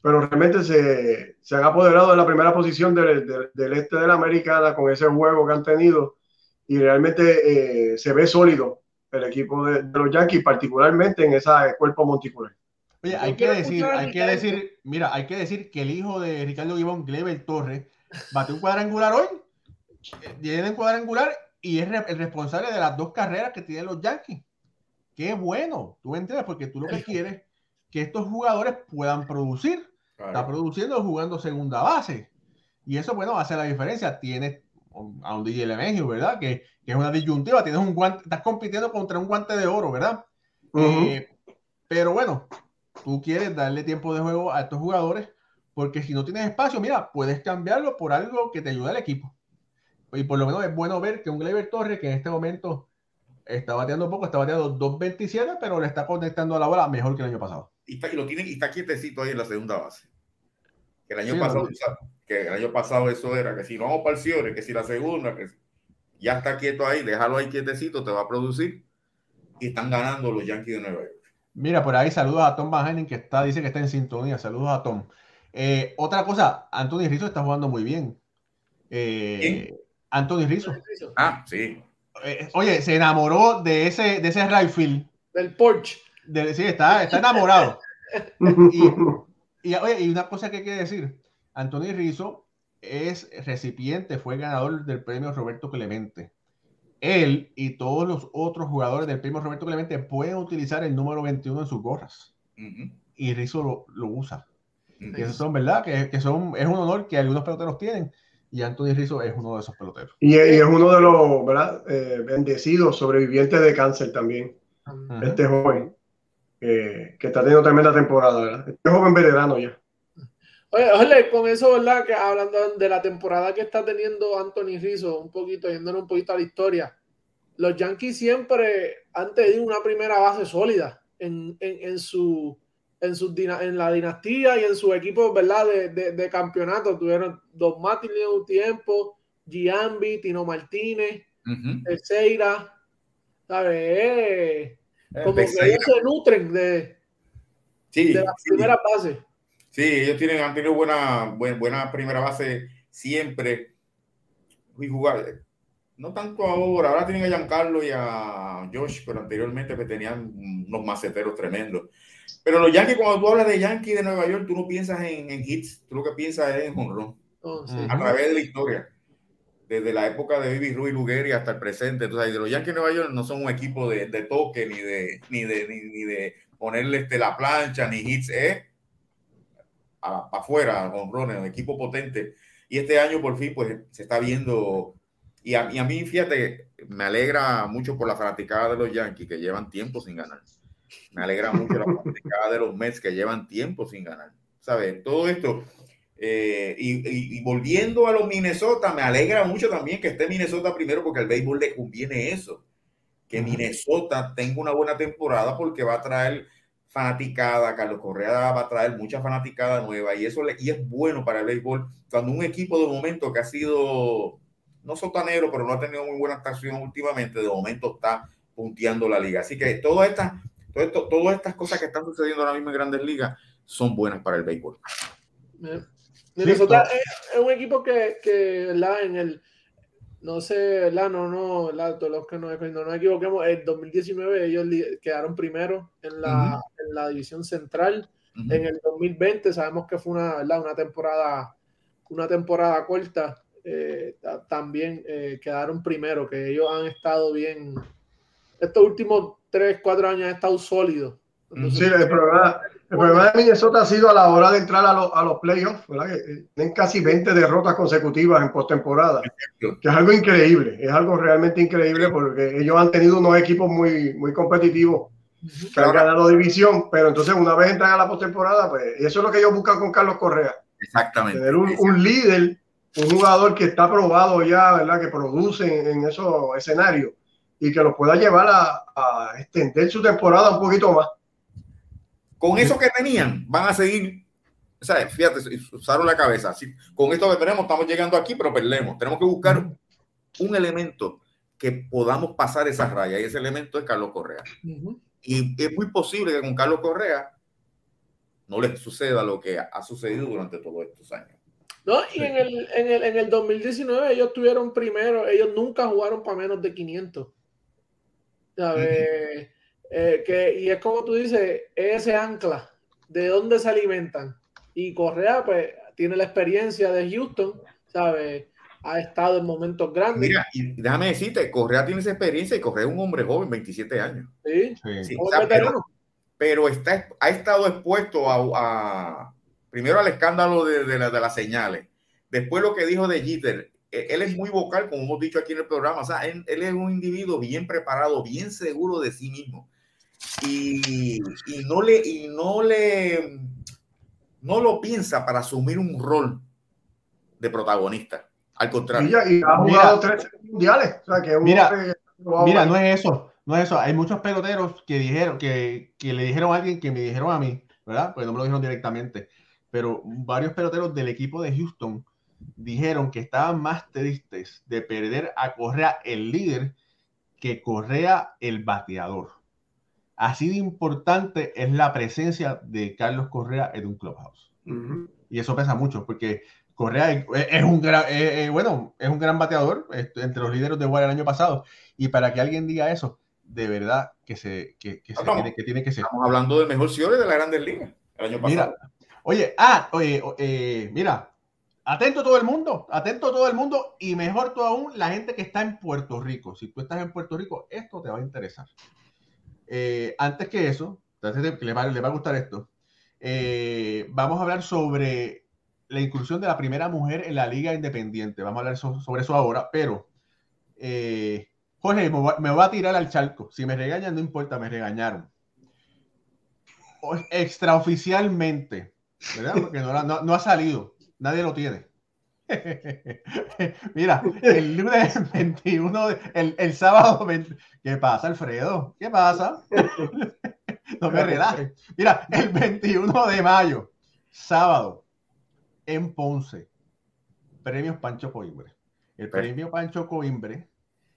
[SPEAKER 3] pero realmente se, se, han apoderado de la primera posición del, del, este de la americana con ese juego que han tenido y realmente eh, se ve sólido el equipo de, los Yankees, particularmente en ese cuerpo monticular.
[SPEAKER 1] Oye, hay que decir, hay que decir, mira, hay que decir que el hijo de Ricardo Gibón, Gleber Torres, bate un cuadrangular hoy, viene en cuadrangular y es el responsable de las dos carreras que tienen los Yankees. Qué bueno, tú entiendes, porque tú lo que quieres es que estos jugadores puedan producir. Está produciendo jugando segunda base. Y eso, bueno, hace la diferencia. Tienes a un DJ Lemegio, ¿verdad? Que, es una disyuntiva. Tienes un guante, estás compitiendo contra un guante de oro, ¿verdad? Eh, pero bueno, tú quieres darle tiempo de juego a estos jugadores porque si no tienes espacio, mira, puedes cambiarlo por algo que te ayude al equipo. Y por lo menos es bueno ver que un Gleyber Torres, que en este momento está bateando poco, está bateando 2.27, pero le está conectando a la bola mejor que el año pasado.
[SPEAKER 2] Y está, y lo tiene, y está quietecito ahí en la segunda base. Que el año pasado, que el año pasado eso era que si no vamos para el cierre, que si la segunda, que ya está quieto ahí, déjalo ahí quietecito, te va a producir. Y están ganando los Yankees de Nueva York.
[SPEAKER 1] Mira, por ahí saludos a Tom Van que está, dice que está en sintonía. Saludos a Tom. Eh, otra cosa, Anthony Rizzo está jugando muy bien. Eh, Anthony Rizzo.
[SPEAKER 2] Ah, sí.
[SPEAKER 1] Eh, oye, se enamoró de ese, de ese rifle.
[SPEAKER 4] Del Porsche.
[SPEAKER 1] sí, está, está enamorado. (laughs) y, oye, y una cosa que hay que decir, Anthony Rizzo es recipiente, fue ganador del premio Roberto Clemente. Él y todos los otros jugadores del premio Roberto Clemente pueden utilizar el número 21 en sus gorras. Y Rizzo lo, lo usa. Y esos son, ¿verdad? Que, que, son, es un honor que algunos peloteros tienen. Y Anthony Rizzo es uno de esos peloteros.
[SPEAKER 3] Y, es uno de los, ¿verdad? Eh, bendecidos sobrevivientes de cáncer también. Este joven. que está teniendo tremenda temporada, ¿verdad? Este joven veterano ya.
[SPEAKER 4] Oye, oye, con eso, ¿verdad? Que hablando de la temporada que está teniendo Anthony Rizzo, un poquito, yéndonos un poquito a la historia, los Yankees siempre han tenido una primera base sólida en, en, en su en, su, en la dinastía y en su equipo, ¿verdad? De, de, campeonato. Tuvieron dos Martínez en un tiempo, Giambi, Tino Martínez, uh ¿sabes? Eh, como que ellos se nutren de,
[SPEAKER 2] sí,
[SPEAKER 4] de la primera base.
[SPEAKER 2] Sí, ellos tienen, han tenido buena, buena, buena primera base siempre. Y jugar, no tanto ahora, ahora tienen a Giancarlo y a Josh, pero anteriormente que pues, tenían unos maceteros tremendos. Pero los Yankees, cuando tú hablas de Yankees de Nueva York, tú no piensas en, hits, tú lo que piensas es en honrón. Oh, a través de la historia. Desde la época de Baby Ruiz Lugeri hasta el presente. Entonces, de los Yankees de Nueva York no son un equipo de, de toque, ni de, ni de, ni, de ponerle este, la plancha, ni hits, es para afuera, honrones, un equipo potente. Y este año, por fin, pues se está viendo. Y a, y a mí, fíjate, me alegra mucho por la fanaticada de los Yankees que llevan tiempo sin ganar me alegra mucho la práctica de los Mets que llevan tiempo sin ganar. ¿Sabes? Todo esto. Eh, y, volviendo a los Minnesota, me alegra mucho también que esté Minnesota primero porque al béisbol le conviene eso. que Minnesota tenga una buena temporada porque va a traer fanaticada, Carlos Correa va a traer mucha fanaticada nueva y eso le, y es bueno para el béisbol cuando un equipo de momento que ha sido no sotanero, pero no ha tenido muy buena actuación últimamente, de momento está punteando la liga. Así que todas estas, todo esto, todas estas cosas que están sucediendo ahora mismo en grandes ligas son buenas para el béisbol.
[SPEAKER 4] Minnesota es, un equipo que, que en el no sé, la no, no, la, todos los que no, no nos equivoquemos, en 2019 ellos quedaron primero en la, en la división central. En el 2020 sabemos que fue una, una temporada una temporada corta. Eh, también eh, quedaron primero, que ellos han estado bien. Estos últimos 3, 4 años han estado sólidos.
[SPEAKER 3] sí, el problema, el problema de Minnesota ha sido a la hora de entrar a, a los playoffs, ¿verdad? Que tienen casi 20 derrotas consecutivas en postemporada, que es algo increíble, es algo realmente increíble porque ellos han tenido unos equipos muy, muy competitivos que han ganado división, pero entonces una vez entran a la postemporada, pues eso es lo que ellos buscan con Carlos Correa.
[SPEAKER 2] Exactamente.
[SPEAKER 3] Tener un, un líder, un jugador que está probado ya, ¿verdad? Que produce en, esos escenarios y que los pueda llevar a, a extender su temporada un poquito más.
[SPEAKER 2] Con eso que tenían, van a seguir. O sea, fíjate, usaron la cabeza. Así, con esto que tenemos, estamos llegando aquí, pero perdemos. Tenemos que buscar un elemento que podamos pasar esa raya y ese elemento es Carlos Correa. Y es muy posible que con Carlos Correa no le suceda lo que ha sucedido durante todos estos años.
[SPEAKER 4] No, y en, el, en, el, en el 2019 ellos tuvieron primero, ellos nunca jugaron para menos de 500. ¿Sabes? Eh, que, y es como tú dices, ese ancla, ¿de dónde se alimentan? Y Correa, pues, tiene la experiencia de Houston, ¿sabes? Ha estado en momentos grandes.
[SPEAKER 2] Mira, y déjame decirte, Correa tiene esa experiencia y Correa es un hombre joven, 27 años. Sí, sí. pero, está, ha estado expuesto a, primero al escándalo de, de, de las señales, después lo que dijo de Jeter, él es muy vocal, como hemos dicho aquí en el programa, o sea, él, él, es un individuo bien preparado, bien seguro de sí mismo y, no le y no le no lo piensa para asumir un rol de protagonista. Al contrario.
[SPEAKER 3] Y, ha jugado tres mundiales.
[SPEAKER 1] mira, mira, no es eso. No es eso. Hay muchos peloteros que dijeron que, que, le dijeron a alguien que me dijeron a mí, ¿verdad? Pues no me lo dijeron directamente. Pero varios peloteros del equipo de Houston dijeron que estaban más tristes de perder a Correa el líder que Correa el bateador. Así de importante es la presencia de Carlos Correa en un clubhouse. Y eso pesa mucho, porque Correa es un gran, eh, eh, bueno, es un gran bateador entre los líderes de Guadalajara el año pasado. Y para que alguien diga eso, de verdad que se, que, que, tiene, que tiene que ser.
[SPEAKER 2] Estamos hablando del mejor cierre de la Grandes Ligas el año pasado.
[SPEAKER 1] Mira, oye, ah, oye, eh, mira, atento todo el mundo, atento todo el mundo y mejor todo aún la gente que está en Puerto Rico. Si tú estás en Puerto Rico, esto te va a interesar. Eh, antes que eso, le va, le va a gustar esto, eh, vamos a hablar sobre la inclusión de la primera mujer en la liga independiente. Vamos a hablar sobre eso ahora, pero eh, Jorge, me va, a tirar al charco. Si me regañan, no importa, me regañaron. Extraoficialmente, ¿verdad? Porque no ha salido, nadie lo tiene. (laughs) Mira, el lunes (laughs) 21, el, el sábado 20. ¿Qué pasa, Alfredo? ¿Qué pasa? (laughs) no me relajes. Mira, el 21 de mayo, sábado, en Ponce, premios Pancho Coimbre. El premio Pancho Coimbre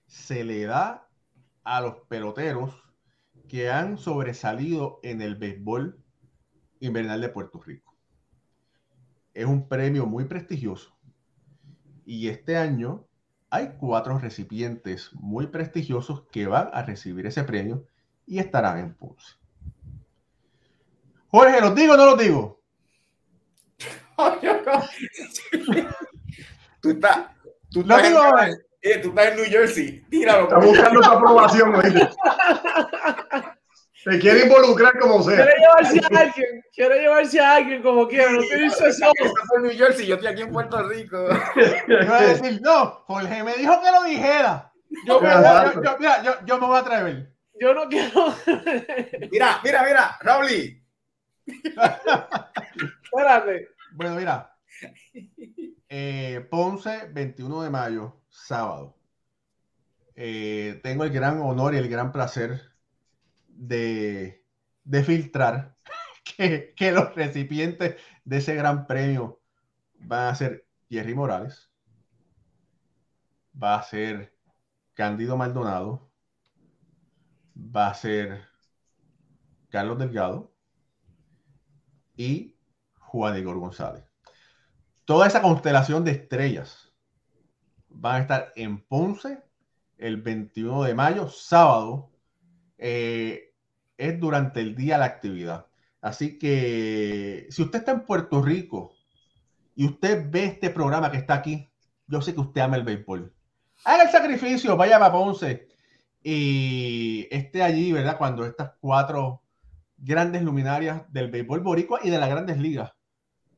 [SPEAKER 1] se le da a los peloteros que han sobresalido en el béisbol invernal de Puerto Rico. Es un premio muy prestigioso y este año hay cuatro recipientes muy prestigiosos que van a recibir ese premio y estarán en Pulse. Jorge, ¿los digo o no los digo? (laughs)
[SPEAKER 2] tú estás, tú estás, en, eh, tú estás en New Jersey. Tíralo.
[SPEAKER 3] Está buscando su aprobación. (laughs) Se quiere involucrar como sea.
[SPEAKER 4] Quiere llevarse a alguien, quiere llevarse a alguien como quiera. No te dice eso.
[SPEAKER 2] en New Jersey, yo estoy aquí en Puerto Rico.
[SPEAKER 1] Iba a decir, no, Jorge me dijo que lo dijera. Yo, yo, yo, mira, yo, yo, me voy a atrever.
[SPEAKER 4] Yo no quiero.
[SPEAKER 2] mira, mira, mira, Raúl.
[SPEAKER 4] Espérate.
[SPEAKER 1] Bueno, mira. Eh, Ponce, 21 de mayo, sábado. eh, tengo el gran honor y el gran placer de, de filtrar (laughs) que, que los recipientes de ese gran premio van a ser Jerry Morales, va a ser Cándido Maldonado, va a ser Carlos Delgado y Juan Igor González. Toda esa constelación de estrellas van a estar en Ponce el 21 de mayo, sábado. Eh, es durante el día la actividad. Así que si usted está en Puerto Rico y usted ve este programa que está aquí, yo sé que usted ama el béisbol. Haga el sacrificio, vaya a Ponce y esté allí, ¿verdad? Cuando estas cuatro grandes luminarias del béisbol boricua y de las grandes ligas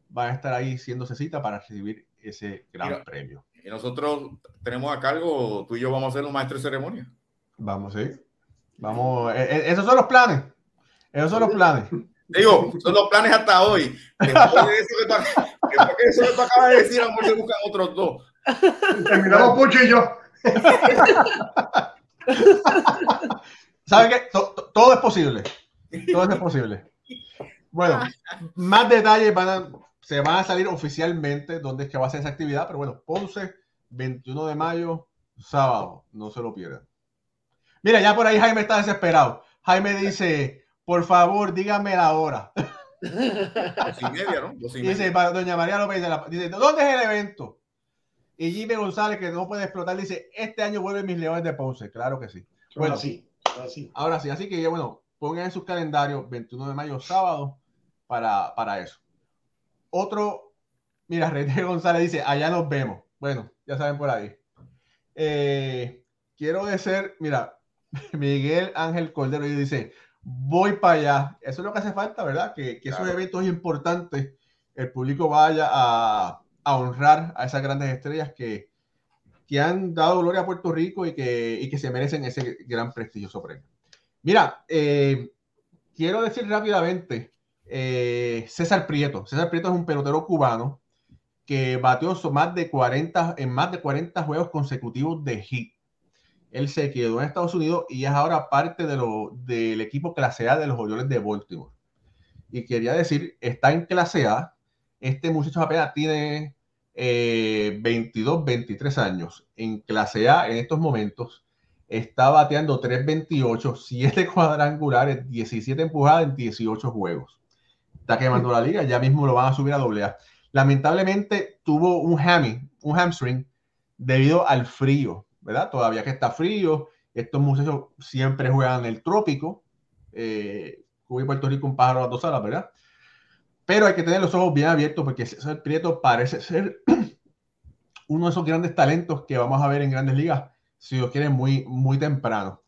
[SPEAKER 1] van a estar ahí siéndose cita para recibir ese gran
[SPEAKER 2] Mira,
[SPEAKER 1] premio.
[SPEAKER 2] Y nosotros tenemos a cargo, tú y yo vamos a ser los maestros de ceremonia.
[SPEAKER 1] Vamos, sí. Vamos, eh, eh, esos son los planes. Esos son los planes.
[SPEAKER 2] Digo, son los planes hasta hoy. Después de eso que tú, eso que tú acabas de decir, amor, se buscan otros dos.
[SPEAKER 3] Terminamos Pucho y yo.
[SPEAKER 1] ¿Saben qué? To- to- todo es posible. Todo es posible. Bueno, más detalles van a, se van a salir oficialmente dónde es que va a ser esa actividad, pero bueno, Ponce, 21 de mayo, sábado, no se lo pierdan. Mira, ya por ahí Jaime está desesperado. Jaime dice, por favor, dígame la hora.
[SPEAKER 2] Dos y media, ¿no? Dos y media.
[SPEAKER 1] dice, doña María López, dice, ¿dónde es el evento? Y Jimmy González, que no puede explotar, dice, este año vuelven mis leones de Ponce. Claro que sí.
[SPEAKER 3] Bueno,
[SPEAKER 1] Bueno,
[SPEAKER 3] sí.
[SPEAKER 1] Ahora sí, así que bueno, pongan en sus calendarios 21 de mayo, sábado, para, para eso. Otro, mira, (laughs) René González dice, allá nos vemos. Bueno, ya saben por ahí. Eh, quiero decir, mira, (laughs) Miguel Ángel Cordero y dice, voy para allá. Eso es lo que hace falta, ¿verdad? Que, que esos eventos importantes, el público vaya a, a honrar a esas grandes estrellas que, que han dado gloria a Puerto Rico y que, y que se merecen ese gran prestigioso premio. Mira, eh, quiero decir rápidamente, eh, César Prieto. César Prieto es un pelotero cubano que batió más de 40, en más de 40 juegos consecutivos de hit. Él se quedó en Estados Unidos y es ahora parte de lo, del equipo clase A de los Orioles de Baltimore. Y quería decir, está en clase A. Este muchacho apenas tiene eh, 22, 23 años. En clase A en estos momentos está bateando 3.28, 7 (laughs) cuadrangulares, 17 empujadas en 18 juegos. Está quemando la liga, ya mismo lo van a subir a doble A. Lamentablemente tuvo un hammy, un hamstring, debido al frío, ¿verdad? Todavía que está frío, estos muchachos siempre juegan en el trópico. Eh, Cuba y Puerto Rico un pájaro a las dos alas, ¿verdad? Pero hay que tener los ojos bien abiertos porque César Prieto parece ser (clears throat) uno de esos grandes talentos que vamos a ver en grandes ligas, si Dios quiere, muy, muy temprano.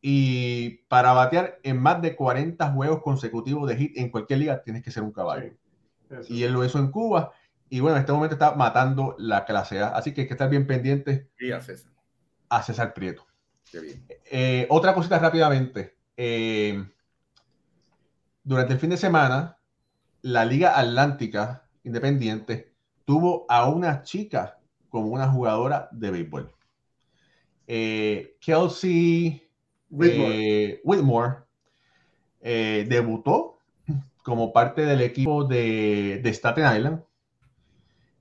[SPEAKER 1] Y para batear en más de 40 juegos consecutivos de hit en cualquier liga, tienes que ser un caballo. Y él lo hizo en Cuba. Y bueno, en este momento está matando la clase A. Así que hay que estar bien pendiente
[SPEAKER 2] Sí, a César.
[SPEAKER 1] A César Prieto.
[SPEAKER 2] Qué bien.
[SPEAKER 1] Eh, otra cosita rápidamente. Eh, durante el fin de semana, la Liga Atlántica Independiente tuvo a una chica como una jugadora de béisbol. Eh, Kelsey
[SPEAKER 3] Whitmore.
[SPEAKER 1] Whitmore debutó como parte del equipo de, de Staten Island.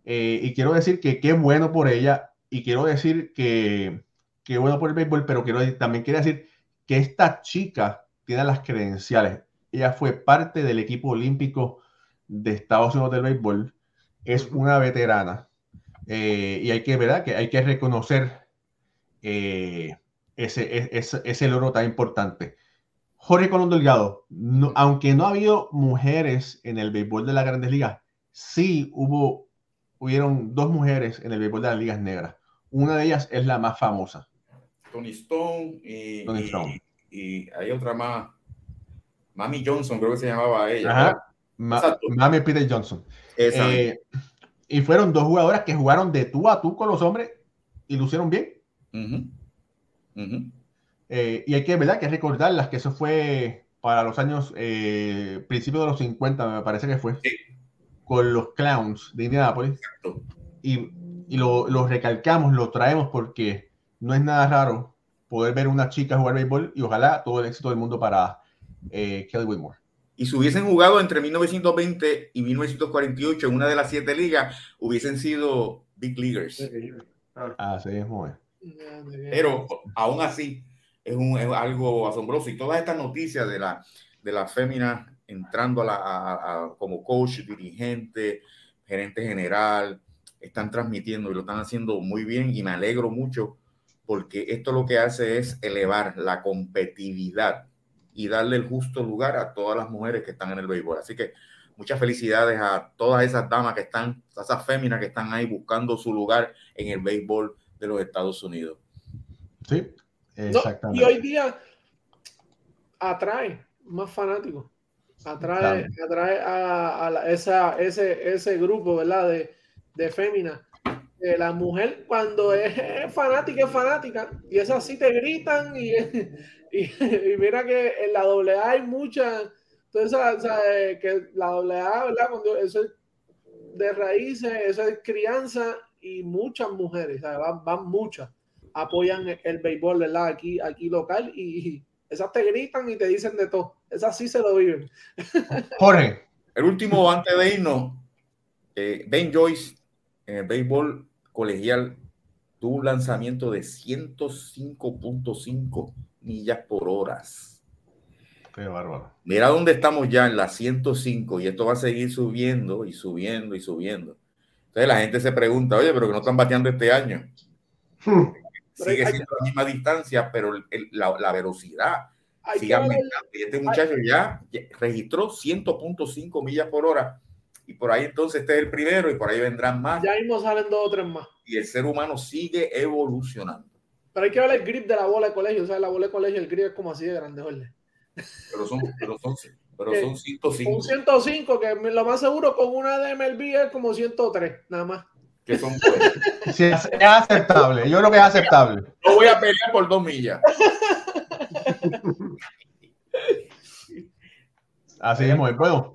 [SPEAKER 1] Eh, y quiero decir que qué bueno por ella. Y quiero decir que qué bueno por el béisbol, pero quiero, también quiero decir que esta chica tiene las credenciales. Ella fue parte del equipo olímpico de Estados Unidos del béisbol. Es una veterana. Eh, y hay que, ¿verdad? Que hay que reconocer eh, ese, ese, ese logro tan importante. Jorge Colón Delgado, no- aunque no ha habido mujeres en el béisbol de las grandes ligas, sí hubo, hubieron dos mujeres en el béisbol de las ligas negras. Una de ellas es la más famosa.
[SPEAKER 2] Tony Stone y,
[SPEAKER 1] Tony Stone.
[SPEAKER 2] y hay otra más. Mami Johnson, creo que se llamaba ella.
[SPEAKER 1] Ajá. Ma-
[SPEAKER 2] Exacto.
[SPEAKER 1] Mami Peter Johnson. Eh, y fueron dos jugadoras que jugaron de tú a tú con los hombres y lucieron bien. Eh, y hay que, ¿verdad? que recordarlas que eso fue para los años, eh, principios de los 50, me parece que fue,
[SPEAKER 2] Sí.
[SPEAKER 1] con los Clowns de Indianapolis.
[SPEAKER 2] Exacto.
[SPEAKER 1] Y, y lo, lo recalcamos, lo traemos porque no es nada raro poder ver una chica jugar béisbol y ojalá todo el éxito del mundo para eh, Kelly Whitmore.
[SPEAKER 2] Y si hubiesen jugado entre 1920 y 1948 en una de las siete ligas, hubiesen sido Big Leaguers.
[SPEAKER 1] Así es, muy
[SPEAKER 2] Pero aún así es, un, es algo asombroso. Y todas estas noticias de la, de la fémina entrando a la, a, como coach, dirigente, gerente general, están transmitiendo y lo están haciendo muy bien y me alegro mucho porque esto lo que hace es elevar la competitividad y darle el justo lugar a todas las mujeres que están en el béisbol. Así que muchas felicidades a todas esas damas que están, a esas féminas que están ahí buscando su lugar en el béisbol de los Estados Unidos.
[SPEAKER 1] Sí,
[SPEAKER 4] exactamente. y hoy día atrae más fanáticos, atrae, atrae a, esa, ese, ese grupo, ¿verdad? De, de féminas la mujer cuando es fanática es fanática y es así te gritan y, (laughs) y, mira que en la AA hay muchas entonces o que la AA verdad cuando eso es de raíces eso es crianza y muchas mujeres van, van, muchas apoyan el béisbol verdad aquí aquí local y esas te gritan y te dicen de todo esas sí se lo viven. (laughs)
[SPEAKER 1] Jorge.
[SPEAKER 2] El último antes de irnos eh, Ben Joyce en el béisbol colegial tuvo un lanzamiento de 105.5 millas por hora.
[SPEAKER 1] Qué bárbaro.
[SPEAKER 2] Mira dónde estamos ya en la 105 y esto va a seguir subiendo y subiendo y subiendo. Entonces la gente se pregunta, oye, pero que no están bateando este año. (laughs) Hmm. Sigue siendo la misma distancia, pero la, velocidad sigue aumentando. Y este muchacho ya registró 100.5 millas por hora y por ahí entonces este es el primero y por ahí vendrán más.
[SPEAKER 4] Ya mismo salen dos o tres más.
[SPEAKER 2] Y el ser humano sigue evolucionando.
[SPEAKER 4] Pero hay que ver el grip de la bola de colegio. O sea, la bola de colegio, el grip es como así de grande, ¿vale?
[SPEAKER 2] Pero son, pero son, pero son 105.
[SPEAKER 4] Un 105, que lo más seguro con una de MLB es como 103, nada más.
[SPEAKER 2] Que son
[SPEAKER 1] sí, es, aceptable. Yo creo que es aceptable.
[SPEAKER 2] No voy a pelear por dos millas.
[SPEAKER 1] Así es, muy bueno.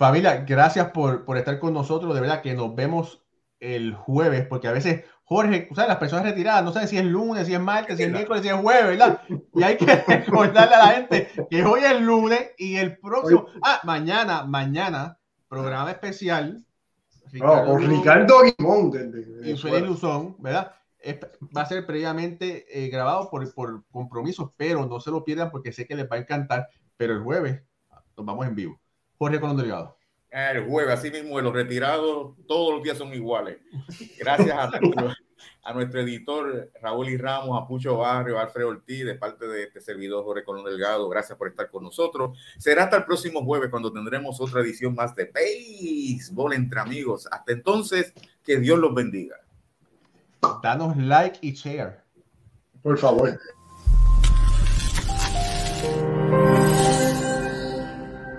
[SPEAKER 1] Familia, gracias por, por, estar con nosotros. De verdad que nos vemos el jueves, porque a veces, Jorge, ¿sabes? las personas retiradas no saben si es lunes, si es martes, si es miércoles, si es jueves, ¿verdad? Y hay que (laughs) recordarle a la gente que hoy es lunes y el próximo, ah, mañana, mañana, programa especial.
[SPEAKER 3] Ricardo, Ricardo
[SPEAKER 1] y Feliz Luzón, ¿verdad? va a ser previamente eh, grabado por, por compromisos, pero no se lo pierdan porque sé que les va a encantar. Pero el jueves nos vamos en vivo. Jorge Colón Delgado.
[SPEAKER 2] El jueves, así mismo, los retirados todos los días son iguales. Gracias (laughs) a nuestro, editor Raúl y Ramos, a Pucho Barrio, a Alfredo Ortiz, de parte de este servidor Jorge Colón Delgado. Gracias por estar con nosotros. Será hasta el próximo jueves cuando tendremos otra edición más de Béisbol entre amigos. Hasta entonces, que Dios los bendiga.
[SPEAKER 1] Danos like y share.
[SPEAKER 3] Por favor.